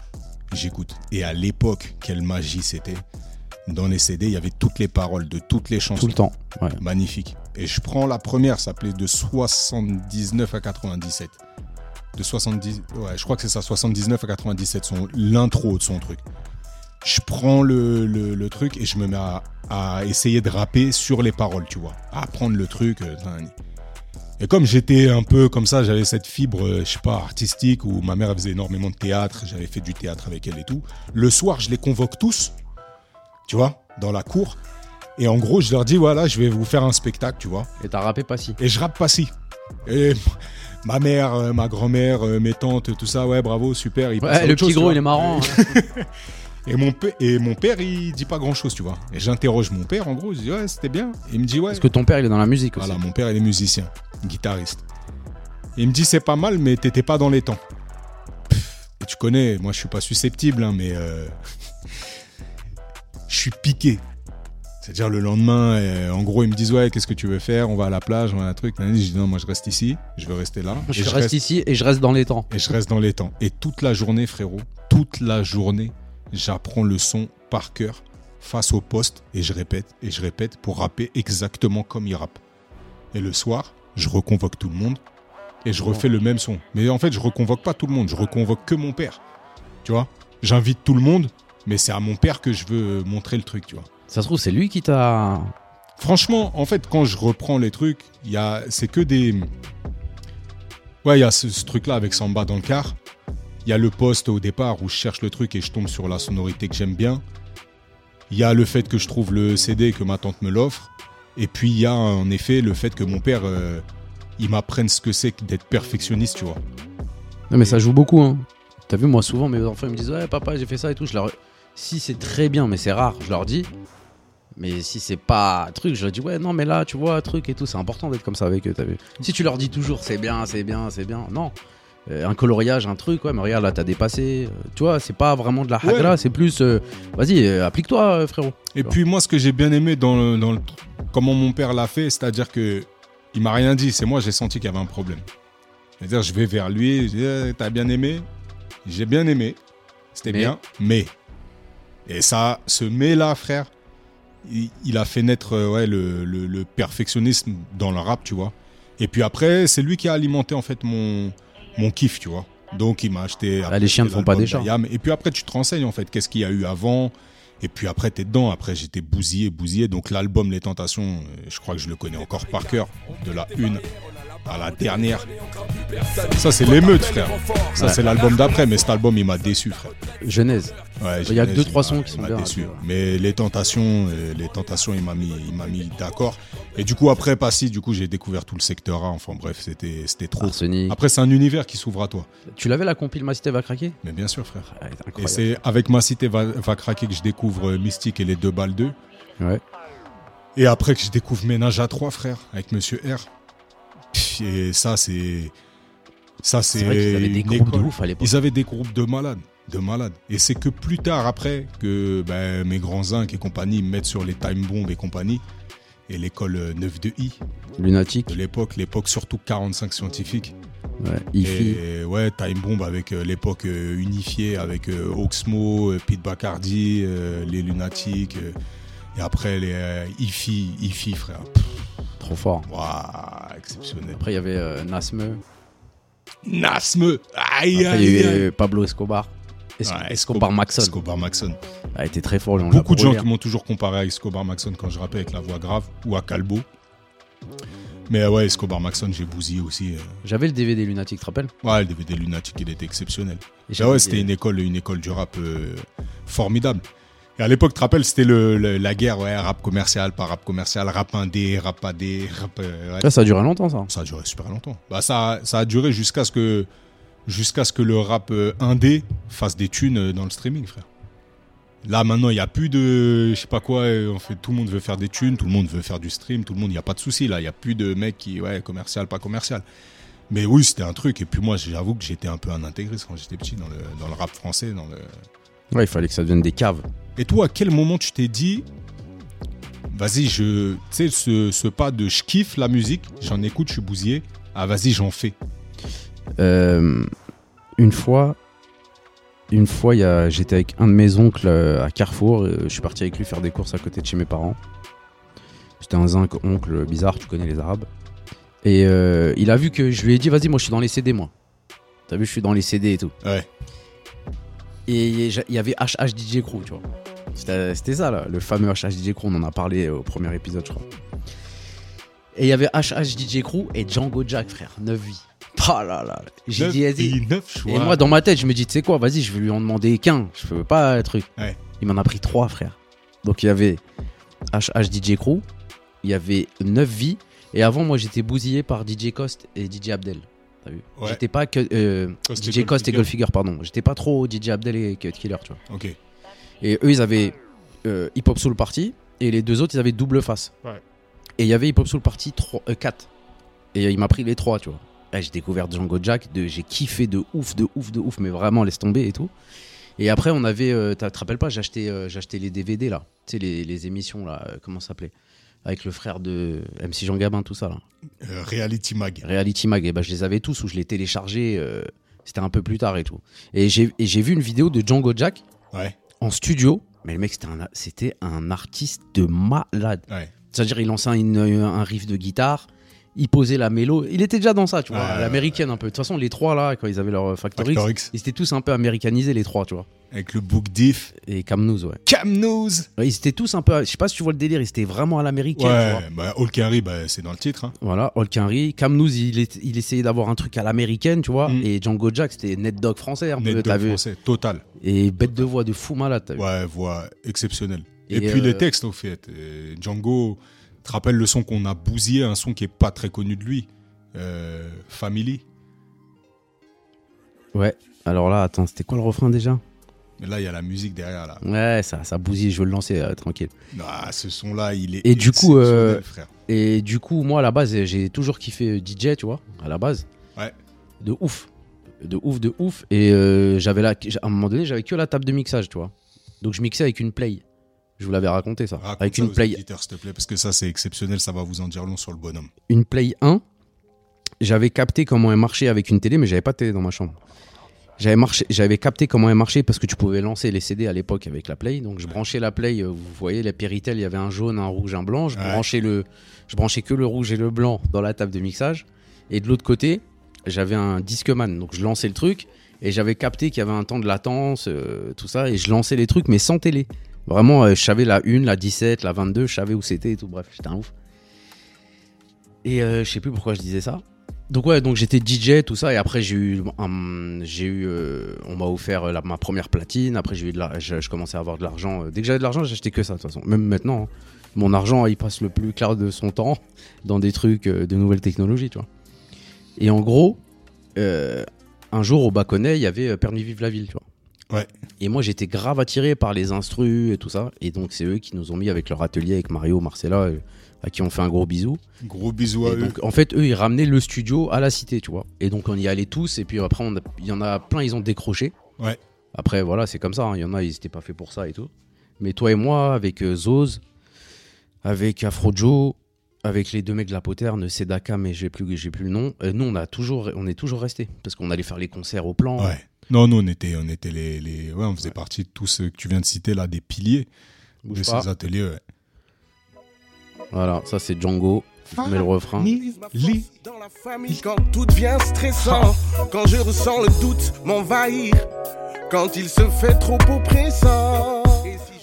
J'écoute. Et à l'époque, quelle magie c'était. Dans les CD, il y avait toutes les paroles de toutes les chansons. Tout le temps. Ouais. Magnifique. Et je prends la première, ça s'appelait de 79 à 97. De 70, ouais, je crois que c'est ça, 79 à 97, son, l'intro de son truc. Je prends le, le, truc et je me mets à, à essayer de rapper sur les paroles, tu vois. À apprendre le truc. euh. Et comme j'étais un peu comme ça, j'avais cette fibre, euh, je sais pas, artistique, où ma mère faisait énormément de théâtre, j'avais fait du théâtre avec elle et tout. Le soir, je les convoque tous, tu vois, dans la cour. Et en gros, je leur dis, voilà, je vais vous faire un spectacle, tu vois. Et t'as rappé pas si. Et je rappe pas si. Et *laughs* ma mère, euh, ma grand-mère, euh, mes tantes, tout ça, ouais, bravo, super. il Ouais, le chose, petit gros, il est marrant. hein. *laughs* Et mon, père, et mon père, il dit pas grand-chose, tu vois. Et j'interroge mon père, en gros, je dis, ouais, c'était bien. Et il me dit, ouais. Parce que ton père, il est dans la musique aussi. Voilà, mon père, il est musicien, guitariste. Et il me dit, c'est pas mal, mais t'étais pas dans les temps. Et tu connais, moi, je suis pas susceptible, hein, mais euh, *laughs* je suis piqué. C'est-à-dire le lendemain, en gros, ils me disent ouais, qu'est-ce que tu veux faire? On va à la plage, on va à un truc. Je dis non, moi je reste ici, je veux rester là. Je Et reste ici et je reste dans les temps. et je reste dans les temps. Et toute la journée, frérot, toute la journée, j'apprends le son par cœur face au poste et je répète et je répète pour rapper exactement comme il rappe. Et le soir, je reconvoque tout le monde et je refais le même son. Mais en fait, je reconvoque pas tout le monde, je reconvoque que mon père. Tu vois? J'invite tout le monde, mais c'est à mon père que je veux montrer le truc, tu vois. Ça se trouve, c'est lui qui t'a. Franchement, en fait, quand je reprends les trucs, il y a, c'est que des. Ouais, il y a ce, ce truc-là avec Samba dans le car. Il y a le poste au départ où je cherche le truc et je tombe sur la sonorité que j'aime bien. Il y a le fait que je trouve le CD et que ma tante me l'offre. Et puis il y a en effet le fait que mon père, euh, il m'apprenne ce que c'est que d'être perfectionniste, tu vois. Non, mais ça joue beaucoup. Hein. T'as vu, moi, souvent, mes enfants ils me disent Ouais, papa, j'ai fait ça et tout. Je leur... Si c'est très bien, mais c'est rare, je leur dis. Mais si c'est pas un truc, je leur dis Ouais, non, mais là, tu vois, un truc et tout. C'est important d'être comme ça avec eux, t'as vu. Si tu leur dis toujours C'est bien, c'est bien, c'est bien. Non. Euh, un coloriage, un truc, ouais, mais regarde, là, t'as dépassé. Euh, tu vois, c'est pas vraiment de la Ouais. hagra, c'est plus. euh, Vas-y, euh, applique-toi, frérot. Et puis moi, ce que j'ai bien aimé dans, le, dans le- comment mon père l'a fait, c'est-à-dire que il m'a rien dit. C'est moi, j'ai senti qu'il y avait un problème. C'est-à-dire, je vais vers lui, je dis, Eh, t'as bien aimé? J'ai bien aimé. C'était bien, mais. Et ça, ce mais-là, frère, il, il a fait naître euh, ouais, le, le- le perfectionnisme dans le rap, tu vois. Et puis après, c'est lui qui a alimenté en fait mon, mon kiff, tu vois. Donc il m'a acheté. après, Ah, les chiens ne font pas des chats. Et puis après, tu te renseignes en fait, qu'est-ce qu'il y a eu avant. Et puis après, t'es dedans. Après, j'étais bousillé, bousillé. Donc l'album Les Tentations, euh, je crois que je le connais encore par cœur. De la une à la dernière. Ça, c'est l'émeute, frère. Ça, Ouais. c'est l'album d'après. Mais cet album, il m'a déçu, frère. Genèse. Ouais, Il y a que deux, trois sons qui sont bien, déçu. vois. Mais les tentations, euh, les tentations, il m'a mis, il m'a mis d'accord. Et du coup après Passy, du coup j'ai découvert tout le secteur A. Enfin bref, c'était, c'était trop. Arsenic. Après c'est un univers qui s'ouvre à toi. Tu l'avais la compile Ma Cité va craquer? Mais bien sûr frère. Ouais, Et c'est avec ma cité va, va craquer que je découvre Mystique et les deux balles 2. Ouais. Et après que je découvre Ménage à 3 frère avec Monsieur R. Et ça c'est, ça c'est. Qu'ils avaient des groupes de ouf à l'époque. Ils avaient des groupes de malades, de malades. Et c'est que plus tard après que ben, mes grands zincs et compagnie me mettent sur les time bombs et compagnie. Et l'école euh, 9 de I Lunatique. de l'époque, l'époque surtout 45 scientifiques. Ouais. IFI. Et ouais, time bomb avec euh, l'époque euh, unifiée avec euh, Oxmo, Pete Bacardi, les lunatiques. et après les IFI, IFI frère. Pff, Trop fort. Waouh, exceptionnel. Après, il y avait euh, Nasme. Nasme Aïe Après, il y aïe a eu aïe euh, Pablo Escobar. Es- Ouais, Escobar Maxon. Escobar Maxon. A été très fort. lui, on l'a Beaucoup de gens brûlé, qui m'ont toujours comparé à Escobar Maxon quand je rappais avec la voix grave ou à Calbo. Mais euh, ouais, Escobar Maxon, j'ai bousillé aussi. euh. J'avais le DVD Lunatique, tu te rappelles? Ouais, le DVD Lunatic, il était exceptionnel. Et Bah j'avais ouais, des- c'était une école, une école du rap euh, formidable. Et à l'époque, tu te rappelles, c'était le, le- la guerre, ouais, rap commercial, pas rap commercial, rap indé, rap AD, rap. euh, ouais. Ça, ça a duré longtemps, ça. Ça a duré super longtemps. Bah ça, ça a duré jusqu'à ce que jusqu'à ce que le rap euh, indé fasse des thunes euh, dans le streaming, frère. Là maintenant, il n'y a plus de, je sais pas quoi, en fait, tout le monde veut faire des thunes, tout le monde veut faire du stream, tout le monde, il n'y a pas de souci là, il n'y a plus de mecs qui, ouais, commercial, pas commercial. Mais oui, c'était un truc. Et puis moi, j'avoue que j'étais un peu un intégriste quand j'étais petit dans le, dans le rap français. Dans le... Ouais, il fallait que ça devienne des caves. Et toi, à quel moment tu t'es dit, vas-y, je, tu sais, ce, ce pas de je kiffe la musique, j'en écoute, je suis bousillé, ah vas-y, j'en fais. Euh, une fois, une fois, j'étais avec un de mes oncles euh, à Carrefour. euh, je suis parti avec lui faire des courses à côté de chez mes parents. C'était un zinc oncle bizarre, tu connais les Arabes. Et euh, il a vu que je lui ai dit, vas-y, moi je suis dans les CD, moi. T'as vu, je suis dans les CD et tout. Ouais. Et il y avait HH DJ Crew, tu vois. C'était ça, là, le fameux HH DJ Crew. On en a parlé au premier épisode, je crois. Et il y avait HH DJ Crew et Django Jack, frère. 9 vies. Ah là là. J'ai dit, neuf choix. Et moi, dans ma tête, je me dis, tu sais quoi, vas-y, je vais lui en demander qu'un. Je peux pas un truc. Ouais. Il m'en a pris trois, frère. Donc il y avait HH DJ Crew, il y avait 9 vies. Et avant, moi, j'étais bousillé par DJ Cost et DJ Abdel. T'as vu Ouais. J'étais pas que. euh, Cost et DJ Cost et Goldfinger. Pardon. J'étais pas trop DJ Abdel et Cut Killer, tu vois. Ok. Et eux, ils avaient euh, Hip Hop Soul Party. Et les deux autres, ils avaient double face. Ouais. Et il y avait Hip Hop Soul Party 3, euh, 4. Et euh, il m'a pris les trois, tu vois. J'ai découvert Django Jack. De, j'ai kiffé de ouf, de ouf, de ouf. Mais vraiment, laisse tomber et tout. Et après, on avait. tu te rappelles pas, j'ai acheté, les DVD là. Tu sais, les, les émissions là. comment ça s'appelait? Avec le frère de MC Jean Gabin, tout ça là. Euh, Reality Mag. Reality Mag, et ben, je les avais tous où je les téléchargeais. euh, c'était un peu plus tard et tout. Et j'ai, vu une vidéo de Django Jack Ouais. en studio. Mais le mec, c'était un, c'était un artiste de malade. Ouais. C'est-à-dire, il lançait une- un riff de guitare, il posait la mélo. Il était déjà dans ça, tu vois, Ouais, l'américaine un peu. De toute façon, les trois là, quand ils avaient leur Factor, Factor X, X. ils étaient tous un peu américanisés, les trois, tu vois. Avec le book diff. Et Camnous, ouais. Cam News. Ouais, Ils étaient tous un peu. Je sais pas si tu vois le délire, ils étaient vraiment à l'américaine, tu vois. Ouais. Bah, All Carry, bah, c'est dans le titre. Hein. Voilà, Hulk Henry. Camnous, il, est- il essayait d'avoir un truc à l'américaine, tu vois. Mm. Et Django Jack, c'était Net Dog français, un peu, Net t'as dog vu. français. Total. Et bête de voix de fou malade, t'as vu. Ouais, voix exceptionnelle. Et, Et, puis euh, les textes, au fait. Euh, Django, te rappelles le son qu'on a bousillé, un son qui est pas très connu de lui. Euh, Family. Ouais. Alors là, attends, c'était quoi le refrain déjà? Mais là, il y a la musique derrière, là. Ouais, ça, ça bousille, je veux le lancer, euh, tranquille. Ah, ce son-là, il est Et du coup, euh, frère. Et du coup, moi, à la base, j'ai toujours kiffé DJ, tu vois, à la base. Ouais. De ouf. De ouf, de ouf. Et euh, j'avais là, à un moment donné, j'avais que la table de mixage, tu vois. Donc je mixais avec une play. Je vous l'avais raconté ça. Raconte avec ça une aux play, s'il te plaît, parce que ça, c'est exceptionnel, ça va vous en dire long sur le bonhomme. une play 1. J'avais capté comment elle marchait avec une télé, mais j'avais pas de télé dans ma chambre. J'avais marché, j'avais capté comment elle marchait parce que tu pouvais lancer les CD à l'époque avec la Play. Donc je branchais la Play, euh, vous voyez les Péritel, il y avait un jaune, un rouge, un blanc. Je Ouais. branchais le, je branchais que le rouge et le blanc dans la table de mixage. Et de l'autre côté, j'avais un Discman. Donc je lançais le truc et j'avais capté qu'il y avait un temps de latence, euh, tout ça, et je lançais les trucs mais sans télé. Vraiment, euh, je savais la 1, la 17, la 22, je savais où c'était et tout. Bref, j'étais un ouf. Et euh, je sais plus pourquoi je disais ça. Donc ouais, donc j'étais DJ, tout ça, et après j'ai eu, j'ai eu, euh, on m'a offert ma première platine. Après j'ai eu de la, je, commençais à avoir de l'argent. Dès que j'avais de l'argent, j'achetais que ça de toute façon. Même maintenant, hein. mon argent, il passe le plus clair de son temps *laughs* dans des trucs de nouvelles technologies, tu vois. Et en gros, un jour au Baconnet, il y avait Permis Vive la Ville, tu vois. Ouais. Et moi, j'étais grave attiré par les instrus et tout ça. Et donc, c'est eux qui nous ont mis avec leur atelier, avec Mario, Marcella, euh, à qui on fait un gros bisou. Gros bisous à Et eux. donc, en fait, eux, ils ramenaient le studio à la cité, tu vois. Et donc, on y allait tous. Et puis après, on a- il y en a plein, ils ont décroché. Ouais. Après, voilà, c'est comme ça. hein. Il y en a, ils n'étaient pas faits pour ça et tout. Mais toi et moi, avec euh, Zoz, avec Afrojo, avec les deux mecs de la poterne, Sedaka, mais j'ai plus, j'ai plus le nom. euh, nous, on a toujours, on est toujours restés parce qu'on allait faire les concerts au plan. Ouais. Non, nous, on était, on était les, les- ouais, on faisait partie de tous ceux que tu viens de citer là, des piliers Bouge de pas. ces ateliers. ouais. Voilà, ça c'est Django. Je mets le refrain. Dans la famille, quand tout devient stressant, quand je ressens le doute m'envahir, quand il se fait trop oppressant.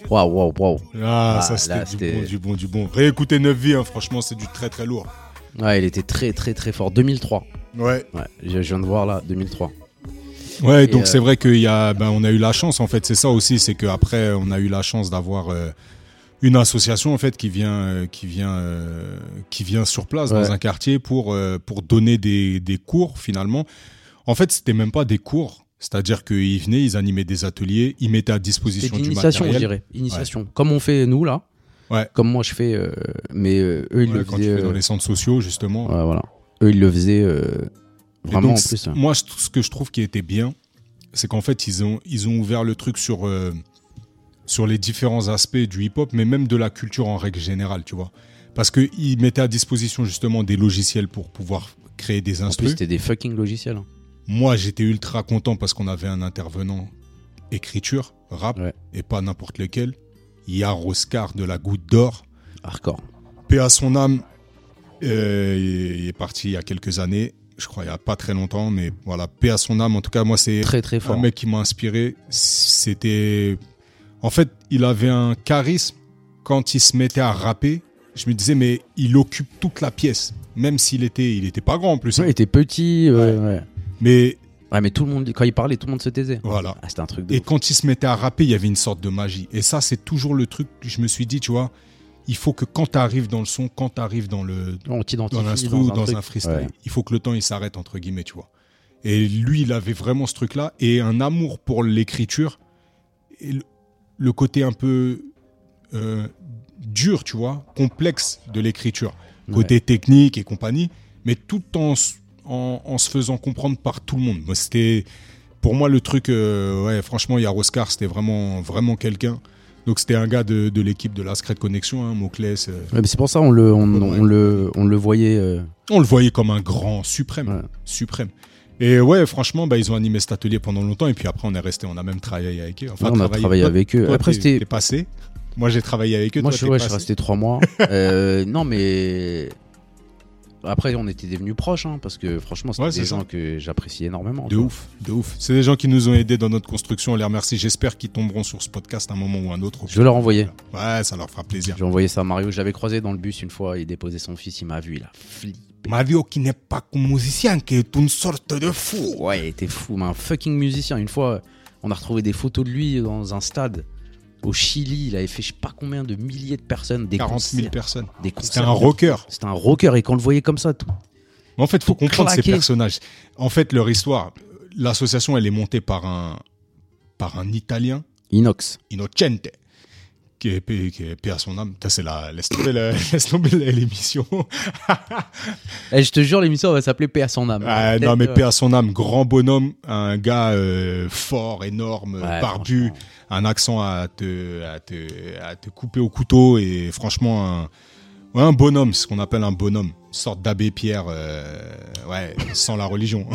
Waouh, waouh, waouh. Ah, ça c'était du bon, du bon, du bon. Réécoutez 9 vies, hein, franchement, c'est du très très lourd. Ouais, il était très, très, très fort. 2003. Ouais. Ouais, je je viens de voir là, 2003. Ouais, Et, donc euh, c'est vrai qu'il y a, ben, on a eu la chance en fait. C'est ça aussi, c'est qu'après on a eu la chance d'avoir euh, une association en fait qui vient, euh, qui vient, qui vient sur place Ouais. dans un quartier pour pour donner des, des cours finalement. En fait, c'était même pas des cours, c'est-à-dire qu'ils venaient, ils animaient des ateliers, ils mettaient à disposition du l'initiation, je matériel. dirais. Initiation. Comme on fait nous là. Ouais. Comme moi je fais. mais eux, ils Ouais, le quand tu faisaient. fais dans les centres sociaux justement. ouais, voilà. Eux, ils le faisaient vraiment donc, en plus. hein. Moi, ce que je trouve qui était bien, c'est qu'en fait, ils ont, ils ont ouvert le truc sur, euh, sur les différents aspects du hip-hop, mais même de la culture en règle générale, tu vois. Parce qu'ils mettaient à disposition justement des logiciels pour pouvoir créer des instruments. c'était des fucking logiciels. hein. Moi, j'étais ultra content parce qu'on avait un intervenant écriture, rap, Ouais. et pas n'importe lequel. Yar Oscar de la Goutte d'Or. Hardcore. Paix à son âme, euh, il est parti il y a quelques années, je crois il y a pas très longtemps, mais voilà, paix à son âme. En tout cas, moi, c'est Très, très fort. un mec qui m'a inspiré. C'était. En fait, il avait un charisme quand il se mettait à rapper. Je me disais, mais il occupe toute la pièce, même s'il était, il était pas grand en plus. Ouais, il était petit. ouais. Mais Ouais, mais tout le monde, quand il parlait, tout le monde se taisait. voilà. Ah, c'était un truc de. Et ouf. quand il se mettait à rapper, il y avait une sorte de magie. Et ça, c'est toujours le truc que je me suis dit, tu vois, il faut que quand tu arrives dans le son, quand tu arrives dans le, On dans l'instru ou dans truc. un freestyle. Ouais. Il faut que le temps il s'arrête entre guillemets, tu vois. Et lui, il avait vraiment ce truc-là et un amour pour l'écriture le, côté un peu euh, dur, tu vois, complexe de l'écriture, côté technique et compagnie, mais tout en, en, en se faisant comprendre par tout le monde. Moi, c'était pour moi le truc, euh, ouais, franchement, Yaroscar, c'était vraiment vraiment quelqu'un. Donc c'était un gars de, de l'équipe de la Secret Connection, hein, Moclès. euh, Ouais, c'est pour ça on le, on, le, on le voyait. euh, on le voyait comme un grand suprême. Ouais. Suprême. Et ouais, franchement, bah, ils ont animé cet atelier pendant longtemps. Et puis après, on est resté, on a même travaillé avec eux. Enfin, on a travaillé avec eux. toi, Après, c'était. Passé. Moi, j'ai travaillé avec eux. Moi, toi, je, suis resté trois mois. *laughs* Euh, non, mais. Après, on était devenus proches, hein, parce que franchement, c'était Ouais, des ça. gens que j'appréciais énormément. De ouf, de ouf. C'est des gens qui nous ont aidés dans notre construction. On les remercie. J'espère qu'ils tomberont sur ce podcast à un moment ou un autre. Je vais leur envoyer. Ouais, ça leur fera plaisir. J'ai envoyé ça à Mario. Je l'avais croisé dans le bus une fois. Il déposait son fils. Il m'a vu. Il a flippé. Mario qui n'est pas qu'un musicien, qui est une sorte de fou. Ouais, il était fou. Mais un fucking musicien. Une fois, on a retrouvé des photos de lui dans un stade au Chili. Il avait fait je sais pas combien de milliers de personnes. Des 40 000 concerts- personnes. C'était un rocker. C'était un rocker. Et quand on le voyait comme ça, tout. Mais en fait, il faut comprendre ces personnages. En fait, leur histoire, l'association, elle est montée par un, par un Italien, Inox. Innocente, qui est, paix- qui est à son âme. C'est la, laisse tomber *laughs* l'émission. *laughs* Eh, je te jure, l'émission va s'appeler Paix à son âme. Ah, non, mais euh, paix à son âme, grand bonhomme, un gars euh, fort, énorme, Ouais, barbu. Un accent à te, à, te, à te couper au couteau et franchement, un- Ouais, un bonhomme, ce qu'on appelle un bonhomme. Une sorte d'abbé Pierre, euh, ouais, sans la religion.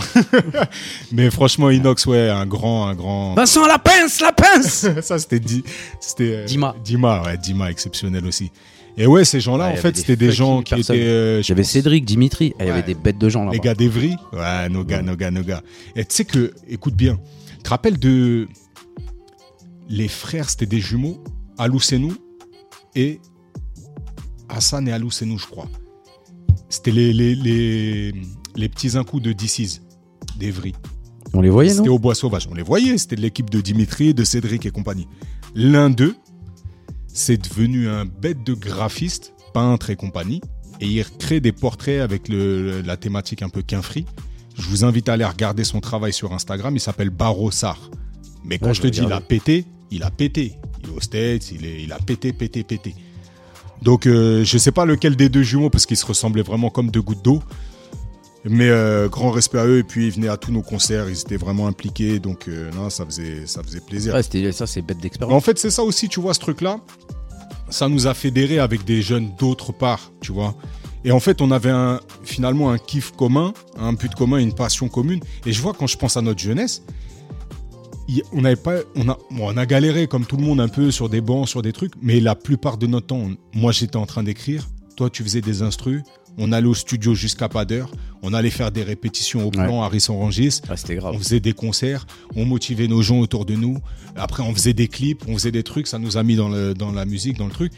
*laughs* Mais franchement, Inox, ouais, un grand, un grand. Vincent, la pince, la pince *laughs* ça, c'était Di- c'était euh, Dima. Dima, ouais, Dima, exceptionnel aussi. Et ouais, ces gens-là, Ouais, en fait, c'était des des gens qui personnes. étaient. euh, Il je y avait pense, Cédric, Dimitri, il y avait des bêtes de gens là. Les gars d'Evry Ouais, nos gars, nos gars, nos gars. Et tu sais que, écoute bien, tu te rappelles de. Les frères, c'était des jumeaux, Alou Senou et Hassan et Alou Senou, je crois. C'était les, les, les, les petits incous de DC's, d'Evry. On les voyait, C'était non au Bois Sauvage. On les voyait, c'était de l'équipe de Dimitri, de Cédric et compagnie. L'un d'eux, c'est devenu un bête de graphiste, peintre et compagnie, et il crée des portraits avec le- la thématique un peu quinfri. Je vous invite à aller regarder son travail sur Instagram, il s'appelle Barossar. Mais quand Ouais, je je te dis il a pété, il a pété. Il est aux States, il, est, il a pété, pété, pété. Donc euh, je sais pas lequel des deux jumeaux, parce qu'ils se ressemblaient vraiment comme deux gouttes d'eau. Mais euh, grand respect à eux, et puis ils venaient à tous nos concerts, ils étaient vraiment impliqués, donc euh, non, ça faisait, ça faisait plaisir. Ouais, ça, c'est bête d'expérience. En fait, c'est ça aussi, tu vois, ce truc-là, ça nous a fédérés avec des jeunes d'autre part, tu vois. Et en fait, on avait un, finalement un kiff commun, un but commun, une passion commune. Et je vois quand je pense à notre jeunesse, on n'avait pas, on a, bon, on a galéré comme tout le monde un peu sur des bancs, sur des trucs, mais la plupart de notre temps, on- moi j'étais en train d'écrire, toi tu faisais des instrus, on allait au studio jusqu'à pas d'heure, on allait faire des répétitions au plan à Risson-Rangis, Ah, on faisait des concerts, on motivait nos gens autour de nous. Après, on faisait des clips, on faisait des trucs, ça nous a mis dans, le, dans la musique, dans le truc.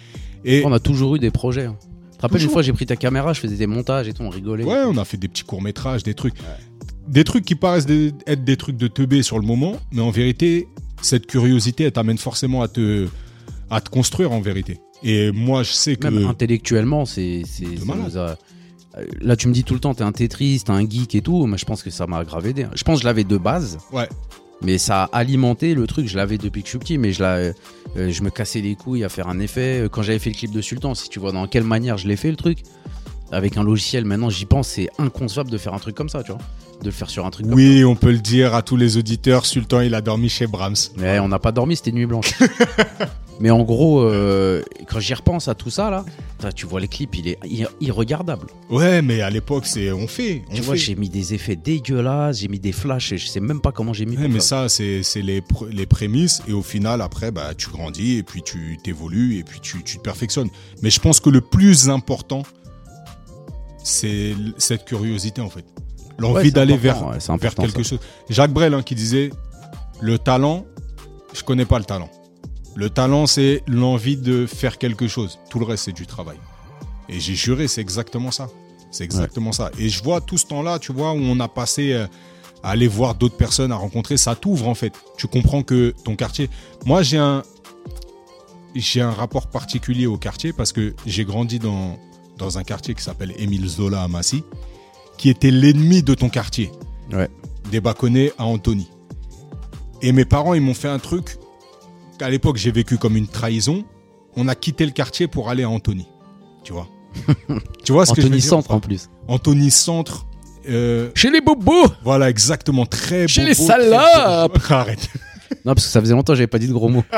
Et On a toujours eu des projets. hein. Tu te rappelles une fois, j'ai pris ta caméra, je faisais des montages et tout, on rigolait. ouais, on a fait des petits courts-métrages, des trucs. Des trucs qui paraissent être des trucs de teubé sur le moment, mais en vérité, cette curiosité, elle t'amène forcément à te, à te construire en vérité. Et moi, je sais que. Même intellectuellement, c'est. Euh, Là, tu me dis tout le temps, t'es un Tetris, t'es un geek et tout. Moi, je pense que ça m'a grave aidé. Je pense que je l'avais de base, Ouais, mais ça a alimenté le truc. Je l'avais depuis que je suis petit, mais je, la- euh, je me cassais les couilles à faire un effet. Quand j'avais fait le clip de Sultan, si tu vois dans quelle manière je l'ai fait le truc, avec un logiciel, maintenant j'y pense, c'est inconcevable de faire un truc comme ça, tu vois. De le faire sur un truc comme oui, on peut le dire à tous les auditeurs, Sultan, il a dormi chez Brahms. Mais on n'a pas dormi, c'était nuit blanche. *laughs* Mais en gros, euh, quand j'y repense à tout ça, là, tu vois les clips, il est ir- irregardable. Ouais, mais à l'époque, c'est on fait. On Tu vois, j'ai mis des effets dégueulasses, j'ai mis des flashs, et je sais même pas comment j'ai mis. Ouais, mais ça. c'est c'est les, pr- les prémices. Et au final, après, bah, tu grandis et puis tu t'évolues et puis tu, tu te perfectionnes. Mais je pense que le plus important, c'est cette curiosité, en fait. L'envie d'aller vers, ouais, vers quelque ça. chose. Jacques Brel hein, qui disait Le talent, je connais pas le talent. Le talent, c'est l'envie de faire quelque chose. Tout le reste, c'est du travail. Et j'ai juré, c'est exactement ça. C'est exactement ça. Et je vois tout ce temps-là, tu vois, où on a passé euh, à aller voir d'autres personnes, à rencontrer, ça t'ouvre en fait. Tu comprends que ton quartier. Moi, j'ai un, j'ai un rapport particulier au quartier parce que j'ai grandi dans, dans un quartier qui s'appelle Émile Zola à Massy, qui était l'ennemi de ton quartier. Ouais. Des Baconnais à Antony. Et mes parents, ils m'ont fait un truc qu'à l'époque j'ai vécu comme une trahison. On a quitté le quartier pour aller à Antony. Tu vois? *laughs* Tu vois ce que je veux Anthony dire? Centre en plus. Antony Centre. euh, Chez les bobos voilà, exactement. Très Chez les salopes très. *laughs* Arrête. Non, parce que ça faisait longtemps que j'avais pas dit de gros mots. *laughs*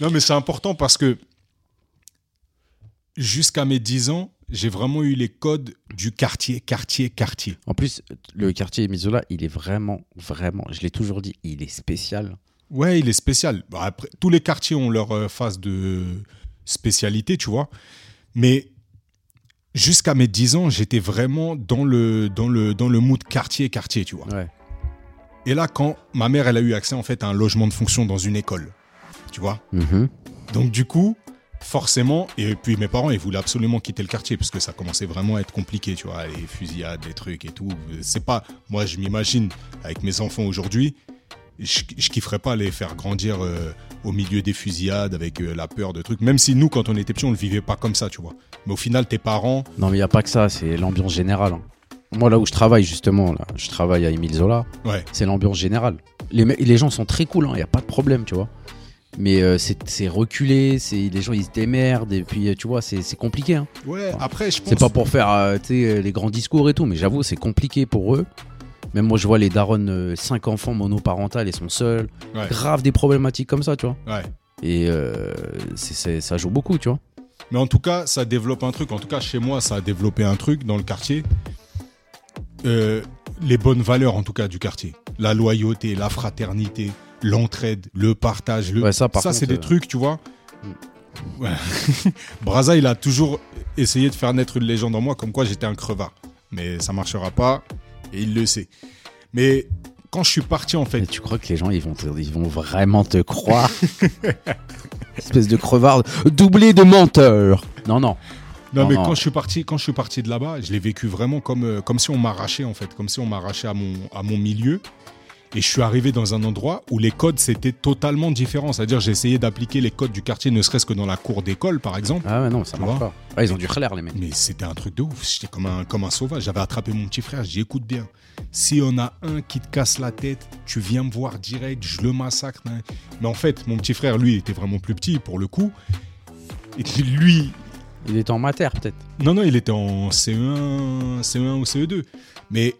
Non, mais c'est important parce que jusqu'à mes 10 ans, j'ai vraiment eu les codes du quartier, quartier, quartier. En plus, le quartier Misola, il est vraiment, vraiment, je l'ai toujours dit, il est spécial. Ouais, il est spécial. Après, tous les quartiers ont leur euh, phase de spécialité, tu vois. Mais jusqu'à mes 10 ans, j'étais vraiment dans le, dans le, dans le mood quartier, quartier, tu vois. Ouais. Et là, quand ma mère, elle a eu accès en fait à un logement de fonction dans une école, tu vois. Mhm. Donc du coup, forcément, et puis mes parents, ils voulaient absolument quitter le quartier parce que ça commençait vraiment à être compliqué, tu vois, les fusillades, les trucs et tout. C'est pas, moi je m'imagine avec mes enfants aujourd'hui, je, je kifferais pas les faire grandir euh, au milieu des fusillades avec euh, la peur de trucs. Même si nous, quand on était petits, on le vivait pas comme ça, tu vois. Mais au final, tes parents, Non, mais il n'y a pas que ça, c'est l'ambiance générale. hein. Moi, là où je travaille, justement, là, je travaille à Émile Zola, ouais, c'est l'ambiance générale. Les, les gens sont très cool, il n'y a pas de problème, tu vois. Mais euh, c'est reculé, les gens ils se démerdent, et puis euh, tu vois, c'est compliqué. hein. ouais. Après, je pense. C'est pas pour faire euh, les grands discours et tout, mais j'avoue, c'est compliqué pour eux. Même moi, je vois les darons, 5 enfants monoparentales, ils sont seuls. Ouais. Grave des problématiques comme ça, tu vois. Ouais. Et euh, ça joue beaucoup, tu vois. Mais en tout cas, ça développe un truc. En tout cas, chez moi, ça a développé un truc dans le quartier. Les bonnes valeurs, en tout cas, du quartier. La loyauté, la fraternité, l'entraide, le partage. Le... Ouais, ça, par c'est des euh, trucs, tu vois. Ouais. *laughs* Braza, il a toujours essayé de faire naître une légende en moi, comme quoi j'étais un crevard. Mais ça marchera pas, et il le sait. Mais quand je suis parti, en Mais fait, tu crois que les gens, ils vont, te- ils vont vraiment te croire? *laughs* Espèce de crevard doublé de menteur. Non, non. Non, Non, mais non. quand je suis parti, quand je suis parti de là-bas, je l'ai vécu vraiment comme, euh, comme si on m'arrachait en fait, comme si on m'arrachait à mon, à mon milieu. Et je suis arrivé dans un endroit où les codes c'était totalement différent. C'est-à-dire j'ai essayé d'appliquer les codes du quartier, ne serait-ce que dans la cour d'école par exemple. Ah ouais, non, ça marche pas. Ah, ils ont du clair, les mecs. Mais c'était un truc de ouf. J'étais comme un, comme un sauvage. J'avais attrapé mon petit frère. J'ai écoute bien. Si on a un qui te casse la tête, tu viens me voir direct, je le massacre. Mais en fait, mon petit frère, lui, était vraiment plus petit pour le coup. Et lui, Il était en mater, peut-être. Non, non, il était en CE1, CE1 ou CE2. Mais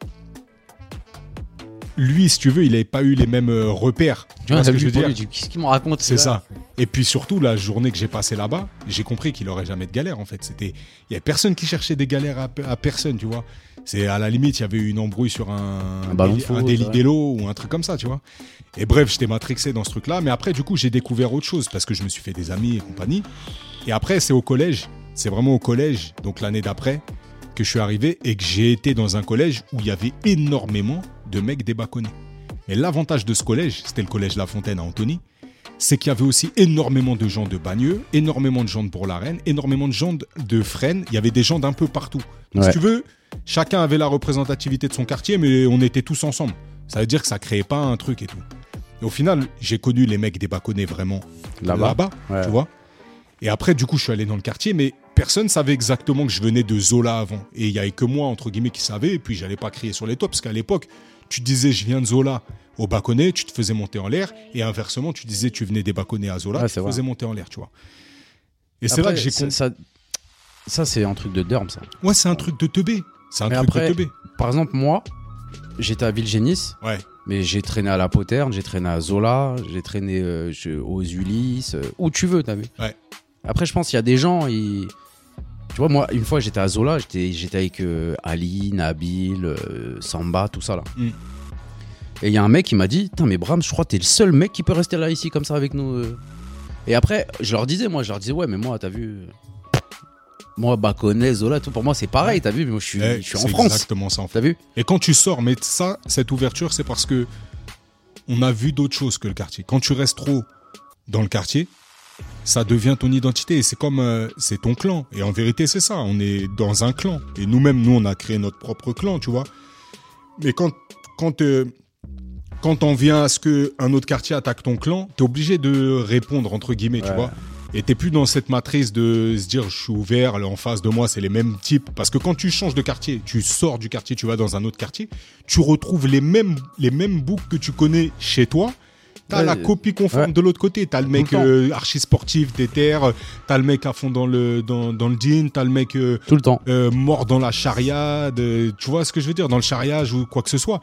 lui, si tu veux, il n'avait pas eu les mêmes euh, repères. Tu vois ce que je veux dire Qu'est-ce qu'il me raconte C'est ça. Et puis surtout, la journée que j'ai passée là-bas, j'ai compris qu'il aurait jamais de galère en fait. C'était, il y avait personne qui cherchait des galères à, à personne, tu vois. C'est à la limite, il y avait eu une embrouille sur un, Un ballon un délit d'élo ou un truc comme ça, tu vois. Et bref, j'étais matrixé dans ce truc-là. Mais après, du coup, j'ai découvert autre chose parce que je me suis fait des amis et compagnie. Et après, c'est au collège. C'est vraiment au collège, donc l'année d'après, que je suis arrivé et que j'ai été dans un collège où il y avait énormément de mecs débaconnés. Mais l'avantage de ce collège, c'était le collège La Fontaine à Antony, c'est qu'il y avait aussi énormément de gens de Bagneux, énormément de gens de Bourg-la-Reine, énormément de gens de, Fresnes. Il y avait des gens d'un peu partout. Donc, Ouais. Si tu veux, chacun avait la représentativité de son quartier, mais on était tous ensemble. Ça veut dire que ça créait pas un truc et tout. Et au final, j'ai connu les mecs débaconnés vraiment Là-bas. Ouais. tu vois. Et après, du coup, je suis allé dans le quartier, mais personne savait exactement que je venais de Zola avant. Et il y avait que moi, entre guillemets, qui savait. Et puis, j'allais pas crier sur les toits, parce qu'à l'époque, tu disais je viens de Zola au Baconnet, tu te faisais monter en l'air. Et inversement, tu disais tu venais des Baconnets à Zola, tu te vrai. faisais monter en l'air, tu vois. Et c'est là que j'ai ça, ça, c'est un truc de derme, ça. Ouais, c'est un truc de teubé. C'est un Mais truc après- de teubé. Par exemple, moi, j'étais à Villegénis, Ouais. mais j'ai traîné à la Poterne, j'ai traîné à Zola, j'ai traîné euh, aux Ulysses, euh, où tu veux, t'as vu. Ouais. Après, je pense qu'il y a des gens, ils... tu vois, moi, une fois, j'étais à Zola, j'étais avec euh, Ali, Nabil, euh, Samba, tout ça là. Mm. Et il y a un mec qui m'a dit, Putain, mais Bram, je crois que t'es le seul mec qui peut rester là ici comme ça avec nous. euh. Et après, je leur disais, moi, je leur disais, ouais, mais moi, t'as vu. Moi, Baconnet, Zola, tout, pour moi, c'est pareil, t'as vu, mais moi, je suis, Eh, je suis en France. exactement ça, en fait. T'as vu Et quand tu sors, mais ça, cette ouverture, c'est parce que on a vu d'autres choses que le quartier. Quand tu restes trop dans le quartier, ça devient ton identité. C'est comme, euh, c'est ton clan. Et en vérité, c'est ça. On est dans un clan. Et nous-mêmes, nous, on a créé notre propre clan, tu vois. Mais quand, quand, euh, quand on vient à ce que un autre quartier attaque ton clan, t'es obligé de répondre, entre guillemets, tu vois. Et t'es plus dans cette matrice de se dire je suis ouvert, là, en face de moi c'est les mêmes types. Parce que quand tu changes de quartier, tu sors du quartier, tu vas dans un autre quartier, tu retrouves les mêmes, les mêmes boucs que tu connais chez toi. T'as Ouais, la copie conforme ouais. de l'autre côté. T'as le mec euh, archi sportif, déter, t'as le mec à fond dans le, dans, dans le jean, t'as le mec euh, Tout le temps. euh, mort dans la chariade, tu vois ce que je veux dire, dans le chariage ou quoi que ce soit.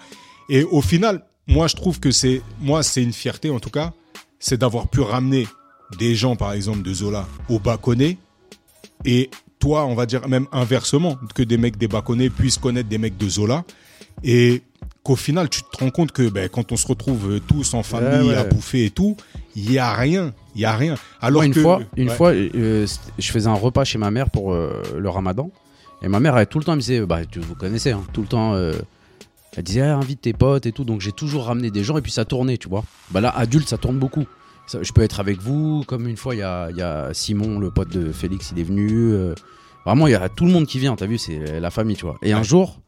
Et au final, moi je trouve que c'est, moi c'est une fierté en tout cas, c'est d'avoir pu ramener des gens par exemple de Zola au Baconnet et toi on va dire même inversement que des mecs des Baconnet puissent connaître des mecs de Zola et qu'au final tu te rends compte que ben, quand on se retrouve euh, tous en famille ouais. à bouffer et tout, il y a rien, il y a rien. Alors Moi, une que fois, une fois euh, c'était- je faisais un repas chez ma mère pour euh, le ramadan. Et ma mère, elle, tout le temps, elle me disait, bah, tu, vous connaissez, hein, tout le temps, euh, elle disait, Ah, invite tes potes et tout. Donc j'ai toujours ramené des gens et puis ça tournait, tu vois. Bah là, adulte, ça tourne beaucoup. Ça, je peux être avec vous, comme une fois, il y a, il y a Simon, le pote de Félix, il est venu. euh, vraiment, il y a tout le monde qui vient, t'as vu, c'est la famille, tu vois. Et un jour,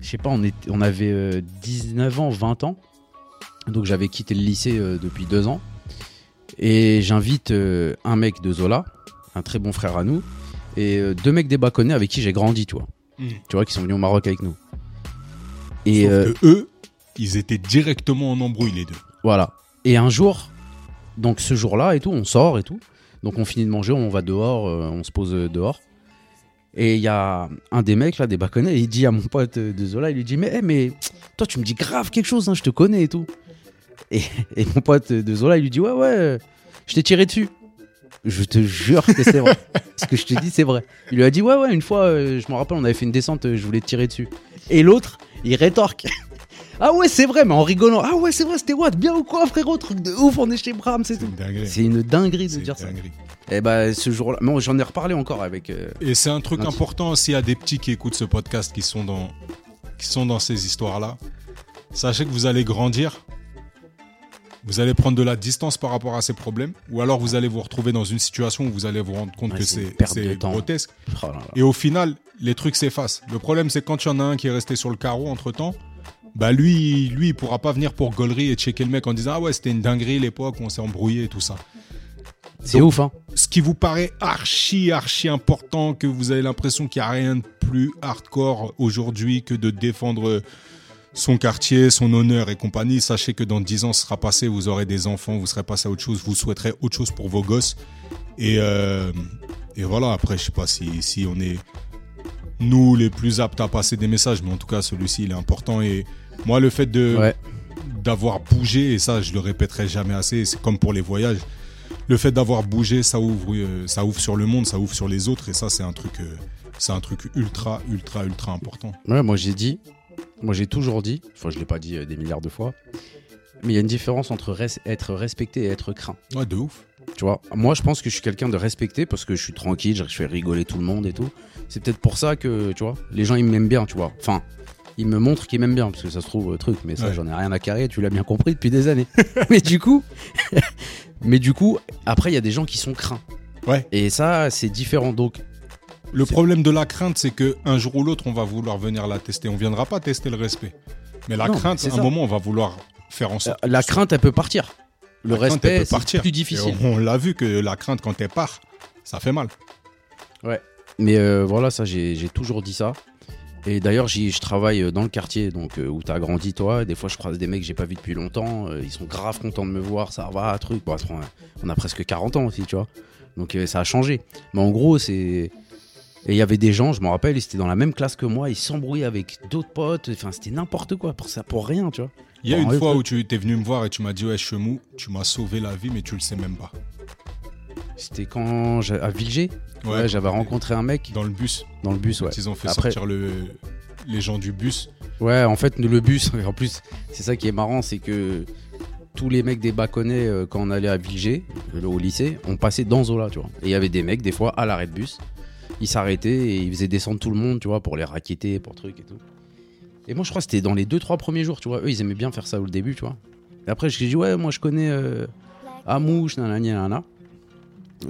je sais pas, on, avait euh, 19 ans, 20 ans. Donc j'avais quitté le lycée euh, depuis deux ans. Et j'invite euh, un mec de Zola, un très bon frère à nous, et euh, deux mecs des Baconnais avec qui j'ai grandi, tu vois. Mm. Tu vois, qui sont venus au Maroc avec nous. Et Sauf euh, que eux, ils étaient directement en embrouille les deux. voilà. Et un jour, donc ce jour-là et tout, on sort et tout. Donc on finit de manger, on va dehors, euh, on se pose euh, dehors. Et il y a un des mecs là, des Baconnais, il dit à mon pote de Zola, il lui dit Mais, eh, mais toi, tu me dis grave quelque chose, hein, je te connais et tout. Et, et mon pote de Zola, il lui dit Ouais, ouais, je t'ai tiré dessus. Je te jure que c'est vrai. *laughs* Ce que je te dis, c'est vrai. Il lui a dit Ouais, ouais, une fois, euh, je me rappelle, on avait fait une descente, euh, je voulais te tirer dessus. Et l'autre, il rétorque *laughs* Ah ouais, c'est vrai, mais en rigolant. Ah ouais, c'est vrai, c'était what Bien ou quoi, frérot Truc de ouf, on est chez Bram, c'est tout. une dinguerie. C'est une dinguerie de C'est une dire ça. Et bah, ce jour-là, moi j'en ai reparlé encore avec. euh, Et c'est un truc important s'il y a des petits qui écoutent ce podcast qui sont dans, qui sont dans ces histoires-là. Sachez que vous allez grandir. Vous allez prendre de la distance par rapport à ces problèmes. Ou alors vous allez vous retrouver dans une situation où vous allez vous rendre compte Ouais, que c'est grotesque. oh là là. Et au final, les trucs s'effacent. Le problème, c'est quand il y en a un qui est resté sur le carreau entre temps. Bah lui, lui, il pourra pas venir pour gaulerie et checker le mec en disant ah ouais c'était une dinguerie l'époque on s'est embrouillé et tout ça. C'est ouf, hein. ce qui vous paraît archi, archi important, que vous avez l'impression qu'il n'y a rien de plus hardcore aujourd'hui que de défendre son quartier, son honneur et compagnie, sachez que dans 10 ans, ce sera passé, vous aurez des enfants, vous serez passé à autre chose, vous souhaiterez autre chose pour vos gosses. Et, euh, et voilà, après, je sais pas si, si on est nous les plus aptes à passer des messages, mais en tout cas, celui-ci, il est important. Et moi, le fait de Ouais. d'avoir bougé, et ça, je le répéterai jamais assez, c'est comme pour les voyages, le fait d'avoir bougé, ça ouvre, euh, ça ouvre sur le monde, ça ouvre sur les autres, et ça, c'est un truc, euh, c'est un truc ultra, ultra, ultra important. Ouais, moi j'ai dit, moi j'ai toujours dit, enfin je l'ai pas dit euh, des milliards de fois, mais il y a une différence entre res- être respecté et être craint. Ouais, de ouf. Tu vois, moi je pense que je suis quelqu'un de respecté parce que je suis tranquille, je fais rigoler tout le monde et tout. C'est peut-être pour ça que, tu vois, les gens ils m'aiment bien, tu vois. Enfin, ils me montrent qu'ils m'aiment bien parce que ça se trouve euh, truc, mais ça Ouais. j'en ai rien à carrer, tu l'as bien compris depuis des années. *laughs* mais du coup, mais du coup, après il y a des gens qui sont craints. Ouais. Et ça c'est différent donc. Le problème de la crainte, c'est que un jour ou l'autre, on va vouloir venir la tester. On viendra pas tester le respect. Mais la Non, crainte, à un moment, on va vouloir faire en sorte. Euh, La crainte elle peut partir. Le La respect peut c'est plus difficile. on on l'a vu que la crainte, quand elle part, ça fait mal. Mais euh, voilà, ça, j'ai toujours dit ça. Et d'ailleurs, je travaille euh, dans le quartier donc euh, où t'as grandi toi. Des fois, je croise des mecs que j'ai pas vu depuis longtemps. euh, ils sont grave contents de me voir, ça va, truc. Bon, on a- on a presque 40 ans aussi, tu vois. Donc euh, ça a changé. Mais en gros, c'est. Et il y avait des gens, je me rappelle, ils étaient dans la même classe que moi, ils s'embrouillaient avec d'autres potes. Enfin, c'était n'importe quoi pour ça, pour rien, tu vois. Il y a Bon, une fois où tu étais venu me voir et tu m'as dit Ouais, Chemou, tu m'as sauvé la vie, mais tu le sais même pas. C'était quand j'ai- à Vilger, ouais, j'avais rencontré un mec Dans le bus. dans le bus, ouais. Ils ont fait Après- sortir le, les gens du bus. Ouais, en fait, le bus, *laughs* en plus, c'est ça qui est marrant, c'est que tous les mecs des Baconnais, euh, quand on allait à Vilger, euh, au lycée, on passait dans Zola, tu vois. Et il y avait des mecs, des fois, à l'arrêt de bus, ils s'arrêtaient et ils faisaient descendre tout le monde, tu vois, pour les raqueter, pour trucs et tout. Et moi, je crois que c'était dans les 2-3 premiers jours, tu vois. Eux, ils aimaient bien faire ça au début, tu vois. Et après, je dis, ouais, moi, je connais euh, Amouche, nanani, nanana.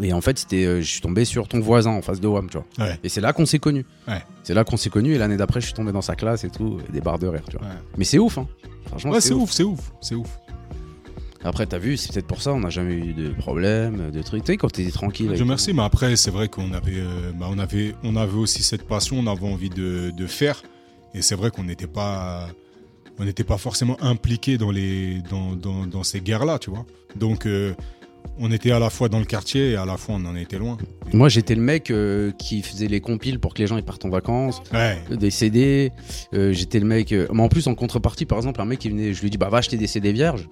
Et en fait, c'était, euh, je suis tombé sur ton voisin en face de WAM, tu vois. Ouais. Et c'est là qu'on s'est connus. Ouais. C'est là qu'on s'est connus. Et l'année d'après, je suis tombé dans sa classe et tout, et des barres de rire, tu vois. Ouais. Mais c'est ouf, hein. Franchement, Ouais, c'est ouf. c'est ouf, c'est ouf. Après, t'as vu, c'est peut-être pour ça, on n'a jamais eu de problème, de trucs. Tu sais, quand t'es tranquille. Dieu le merci, monde. mais après, c'est vrai qu'on avait, euh, bah, on avait, on avait aussi cette passion, on avait envie de, de faire. Et c'est vrai qu'on n'était pas, on n'était pas forcément impliqué dans, les, dans, dans, dans ces guerres-là, tu vois. Donc, euh, on était à la fois dans le quartier et à la fois on en était loin. Moi, j'étais le mec euh, qui faisait les compiles pour que les gens ils partent en vacances, Ouais, des CD. euh, j'étais le mec. euh, Mais en plus, en contrepartie, par exemple, un mec qui venait, je lui dis, bah, va acheter des CD vierges.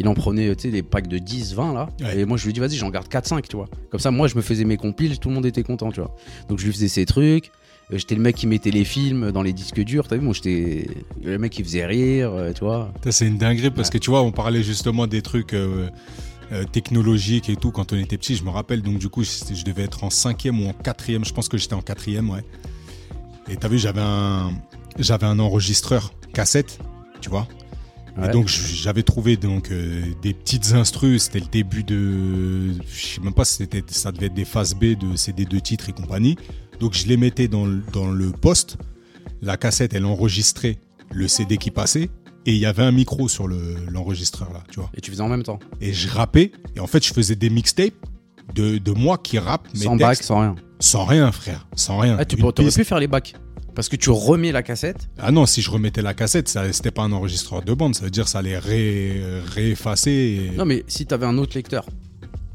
Il en prenait, tu sais, des packs de 10, 20 là. Ouais. Et moi, je lui dis, vas-y, j'en garde 4, 5, tu vois. Comme ça, moi, je me faisais mes compiles, tout le monde était content, tu vois. Donc, je lui faisais ces trucs. Euh, J'étais le mec qui mettait les films dans les disques durs, t'as vu, moi, j'étais le mec qui faisait rire, euh, tu vois. C'est une dinguerie parce Ouais. que tu vois, on parlait justement des trucs euh, euh, technologiques et tout quand on était petit. Je me rappelle, donc du coup, je, je devais être en cinquième ou en quatrième. Je pense que j'étais en quatrième, ouais. Et t'as vu, j'avais un, j'avais un enregistreur cassette, tu vois. Ouais. Et donc j'avais trouvé donc euh, des petites instrus. C'était le début de, je sais même pas si c'était, ça devait être des phases B de CD de titres et compagnie. Donc je les mettais dans dans le poste. La cassette, elle enregistrait le CD qui passait. Et il y avait un micro sur le, l'enregistreur là, tu vois. Et tu faisais en même temps. Et je rappais. Et en fait, je faisais des mixtapes de, de moi qui rappe mes Sans bac, sans rien. Sans rien, frère. Sans rien. Ah, tu piste. pu faire les bacs. Parce que tu remets la cassette. Ah non, si je remettais la cassette, ça, c'était pas un enregistreur de bande. Ça veut dire que ça allait ré, réeffacer. et- Non, mais si t'avais un autre lecteur,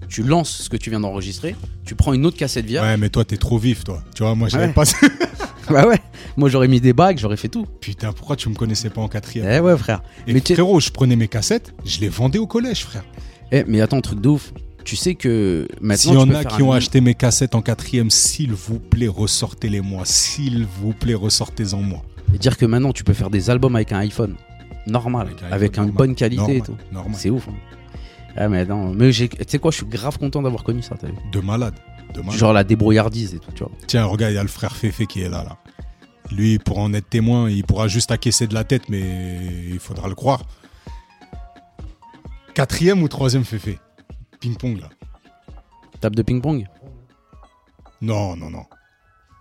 tu lances ce que tu viens d'enregistrer, tu prends une autre cassette vierge. Ouais, mais toi, t'es trop vif, toi. Tu vois, moi, j'avais Ouais. pas. *laughs* *laughs* Bah ouais. Moi, j'aurais mis des bacs, j'aurais fait tout. Putain, pourquoi tu me connaissais pas en quatrième Eh ouais, frère. Et mais frérot, je prenais mes cassettes, je les vendais au collège, frère. Eh, mais attends, truc de ouf. tu sais que maintenant. S'il y en a qui ont acheté mes cassettes en quatrième, s'il vous plaît, ressortez-les-moi. S'il vous plaît, ressortez-en moi. Et dire que maintenant tu peux faire des albums avec un iPhone normal, Avec un iPhone une normal. bonne qualité Normal, et tout. normal. C'est ouf. hein. Ah mais non, mais j'ai- tu sais quoi, je suis grave content d'avoir connu ça. t'as vu De malade. Genre la débrouillardise et tout, tu vois. Tiens, regarde, il y a le frère Féfé qui est là, là. Lui, il pourra en être témoin, il pourra juste acquiescer de la tête, mais il faudra le croire. Quatrième ou troisième Féfé Ping-pong, là. Table de ping-pong? Non, non, non.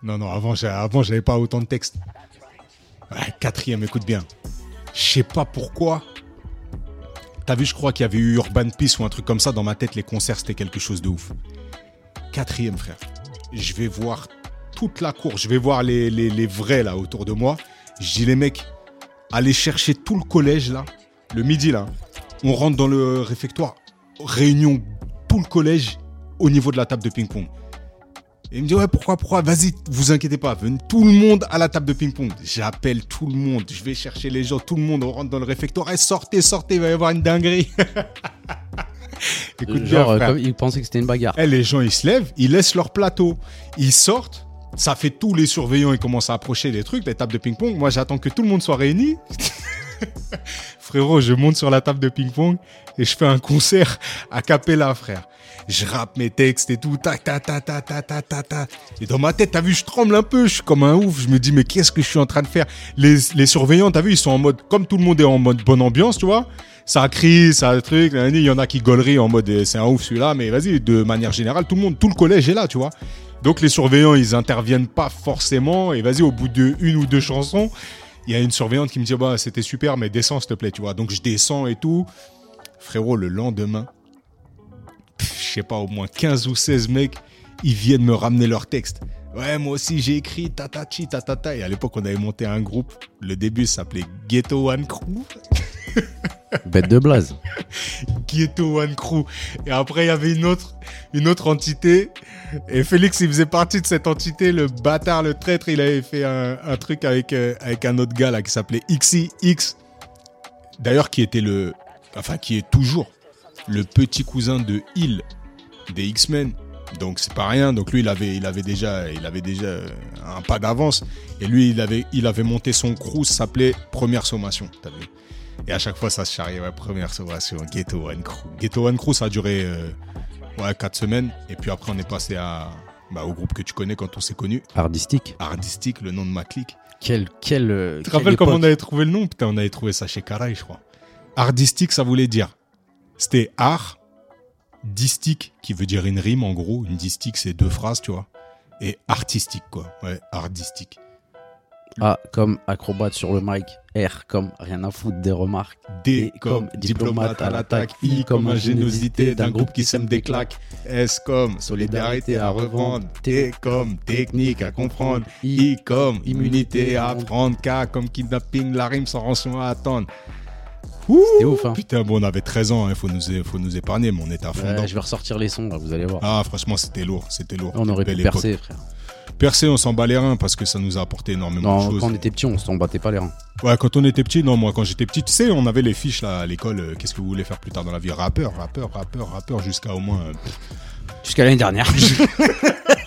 Non, non, avant, j'avais pas autant de texte. Ouais, quatrième, écoute bien. Je sais pas pourquoi. T'as vu, je crois qu'il y avait eu Urban Peace ou un truc comme ça. Dans ma tête, les concerts, c'était quelque chose de ouf. Quatrième, frère. Je vais voir toute la cour. Je vais voir les, vrais, là, autour de moi. Je dis, les mecs, allez chercher tout le collège, là. Le midi, là. On rentre dans le réfectoire. Réunion, tout le collège au niveau de la table de ping-pong. Et il me dit, ouais, pourquoi, pourquoi? Vas-y, vous inquiétez pas. Venez tout le monde à la table de ping-pong. J'appelle tout le monde. Je vais chercher les gens. Tout le monde. On rentre dans le réfectoire. Eh, sortez, sortez. Il va y avoir une dinguerie. *laughs* Écoute bien, Genre, euh, frère. comme ils pensaient que c'était une bagarre. Eh, les gens, ils se lèvent, ils laissent leur plateau, ils sortent. Ça fait tous les surveillants, ils commencent à approcher des trucs, des tables de ping-pong. Moi, j'attends que tout le monde soit réuni. *laughs* Frérot, je monte sur la table de ping-pong et je fais un concert à capella, frère. Je rappe mes textes et tout, ta ta ta ta ta ta ta ta. Et dans ma tête, t'as vu, je tremble un peu, je suis comme un ouf. Je me dis, mais qu'est-ce que je suis en train de faire? Les, les surveillants, t'as vu, ils sont en mode, comme tout le monde est en mode bonne ambiance, tu vois. Ça crie, ça truc, il y en a qui gaulerie en mode, eh, c'est un ouf celui-là, mais vas-y, de manière générale, tout le monde, tout le collège est là, tu vois. Donc les surveillants, ils interviennent pas forcément. Et vas-y, au bout de ou deux chansons, il y a une surveillante qui me dit bah c'était super, mais descends s'il te plaît, tu vois. Donc je descends et tout. Frérot, le lendemain, je sais pas, au moins 15 ou 16 mecs, ils viennent me ramener leur texte. Ouais, moi aussi j'ai écrit tatati tatata. Et à l'époque, on avait monté un groupe. Le début s'appelait Ghetto One Crew. *laughs* Bête de blaze. Ghetto One Crew. Et après, il y avait une autre, une autre entité. Et Félix, il faisait partie de cette entité. Le bâtard, le traître, il avait fait un, un truc avec, euh, avec un autre gars là qui s'appelait XIX. D'ailleurs, qui était le. Enfin, qui est toujours le petit cousin de Hill des X-Men. Donc c'est pas rien. Donc lui, il avait, il avait déjà, il avait déjà euh, un pas d'avance. Et lui, il avait, il avait monté son crew, ça s'appelait Première Sommation. T'as vu et à chaque fois, ça se charriait. Ouais, première sommation, Ghetto One Crew. Ghetto One Crew, ça a duré euh, ouais, 4 semaines. Et puis après, on est passé à, bah, au groupe que tu connais quand on s'est connu. Hardistique. Hardistic, le nom de ma clique. Quel, quel. euh, Tu te rappelles comment on avait trouvé le nom? Putain, on avait trouvé ça chez Caray, je crois. Hardistic, ça voulait dire. C'était art, distique, qui veut dire une rime, en gros. Une distique, c'est deux phrases, tu vois. Et artistique, quoi. Ouais, hardistique. A comme acrobate sur le mic. R comme rien à foutre des remarques. D comme diplomate à l'attaque, I comme ingéniosité d'un groupe qui sème des claques, S comme solidarité à revendre, T comme technique à comprendre, I comme immunité à apprendre, K comme kidnapping, la rime sans rançon à attendre. C'était ouf, hein. Putain, bon, on avait 13 ans, il faut, nous, faut nous épargner, mais on était à fond Ouais, je vais ressortir les sons, là, vous allez voir. Ah, franchement, c'était lourd, c'était lourd. on aurait pu percer, frère. Percer, on s'en bat les reins parce que ça nous a apporté énormément de Non, choses. quand on était petit, on s'en battait pas les reins. Ouais, quand on était petit, non, moi, quand j'étais petit, tu sais, on avait les fiches là à l'école. euh, Qu'est-ce que vous voulez faire plus tard dans la vie? Rappeur, rappeur, rappeur, rappeur, jusqu'à au moins. euh, Jusqu'à l'année dernière. *laughs*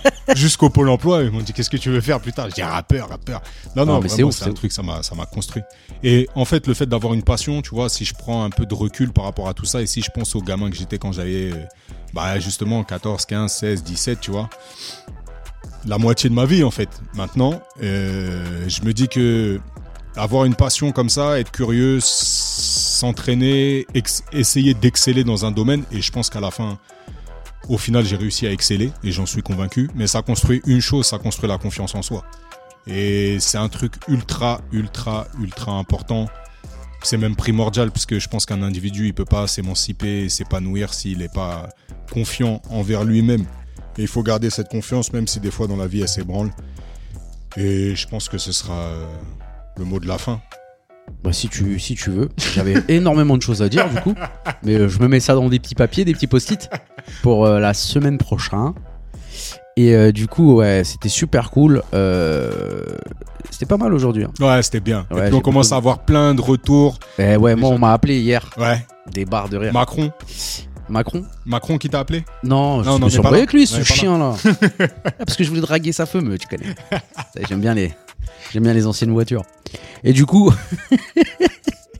*laughs* jusqu'au pôle emploi. Ils m'ont dit Qu'est-ce que tu veux faire plus tard? Je dis rappeur, rappeur. Non, non, Non, c'est un truc, ça m'a, ça m'a construit. Et en fait, le fait d'avoir une passion, tu vois, si je prends un peu de recul par rapport à tout ça, et si je pense aux gamins que j'étais quand j'avais, euh, bah, justement, 14, 15, 16, 17, tu vois, la moitié de ma vie, en fait. Maintenant, euh, je me dis que avoir une passion comme ça, être curieux, s'entraîner, essayer d'exceller dans un domaine, et je pense qu'à la fin, au final, j'ai réussi à exceller, et j'en suis convaincu, mais ça construit une chose, ça construit la confiance en soi. Et c'est un truc ultra, ultra, ultra important. C'est même primordial, puisque je pense qu'un individu, il peut pas s'émanciper, s'épanouir s'il n'est pas confiant envers lui-même. Et il faut garder cette confiance, même si des fois dans la vie, elle s'ébranle. Et je pense que ce sera euh, le mot de la fin. Bah, si tu, si tu veux. J'avais *laughs* énormément de choses à dire, du coup. Mais euh, je me mets ça dans des petits papiers, des petits post-it pour euh, la semaine prochaine. Et euh, du coup, ouais, c'était super cool. Euh, c'était pas mal aujourd'hui. hein. Ouais, c'était bien. Ouais, et puis on commence à avoir plein de retours. Eh ouais, moi, on m'a appelé hier. Ouais, Des barres de rire. Macron. Macron Macron qui t'a appelé? Non, je Non, me non, suis pas embrouillé là. avec lui, ce est pas là. chien là. *laughs* Ah, Parce que je voulais draguer sa femme, tu connais. *laughs* Ça, J'aime bien les, j'aime bien les anciennes voitures. Et du coup, *laughs*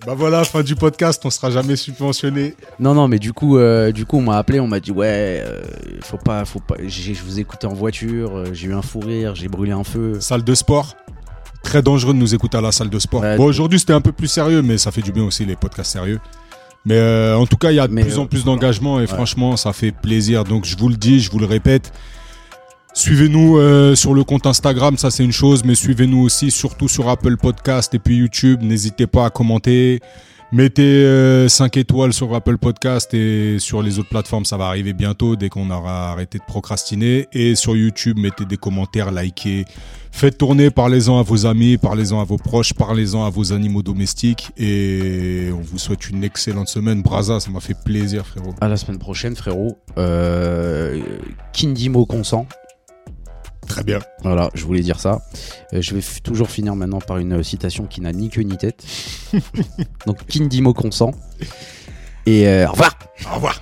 Bah voilà, fin du podcast, on sera jamais subventionné. non non, mais du coup, euh, du coup, on m'a appelé, on m'a dit ouais, euh, faut pas, faut pas. Je vous ai écouté en voiture, euh, j'ai eu un fou rire, j'ai brûlé un feu. Salle de sport. Très dangereux de nous écouter à la salle de sport. Ouais, bon, aujourd'hui, c'était un peu plus sérieux, mais ça fait du bien aussi, les podcasts sérieux. Mais en tout cas, il y a de Mais, plus en plus d'engagement et ouais. franchement, ça fait plaisir. Donc, je vous le dis, je vous le répète. Suivez-nous euh, sur le compte Instagram, ça c'est une chose, mais suivez-nous aussi surtout sur Apple Podcast et puis YouTube. N'hésitez pas à commenter. Mettez 5 étoiles sur Apple Podcast et sur les autres plateformes, ça va arriver bientôt dès qu'on aura arrêté de procrastiner. Et sur YouTube, mettez des commentaires, likez. Faites tourner, parlez-en à vos amis, parlez-en à vos proches, parlez-en à vos animaux domestiques. Et on vous souhaite une excellente semaine. Braza, ça m'a fait plaisir, frérot. À la semaine prochaine, frérot. Euh, Kindimo consent. Très bien. Voilà, je voulais dire ça. Euh, je vais toujours finir maintenant par une euh, citation qui n'a ni queue ni tête. *laughs* Donc, Kindimo consent. Et euh, au revoir Au revoir.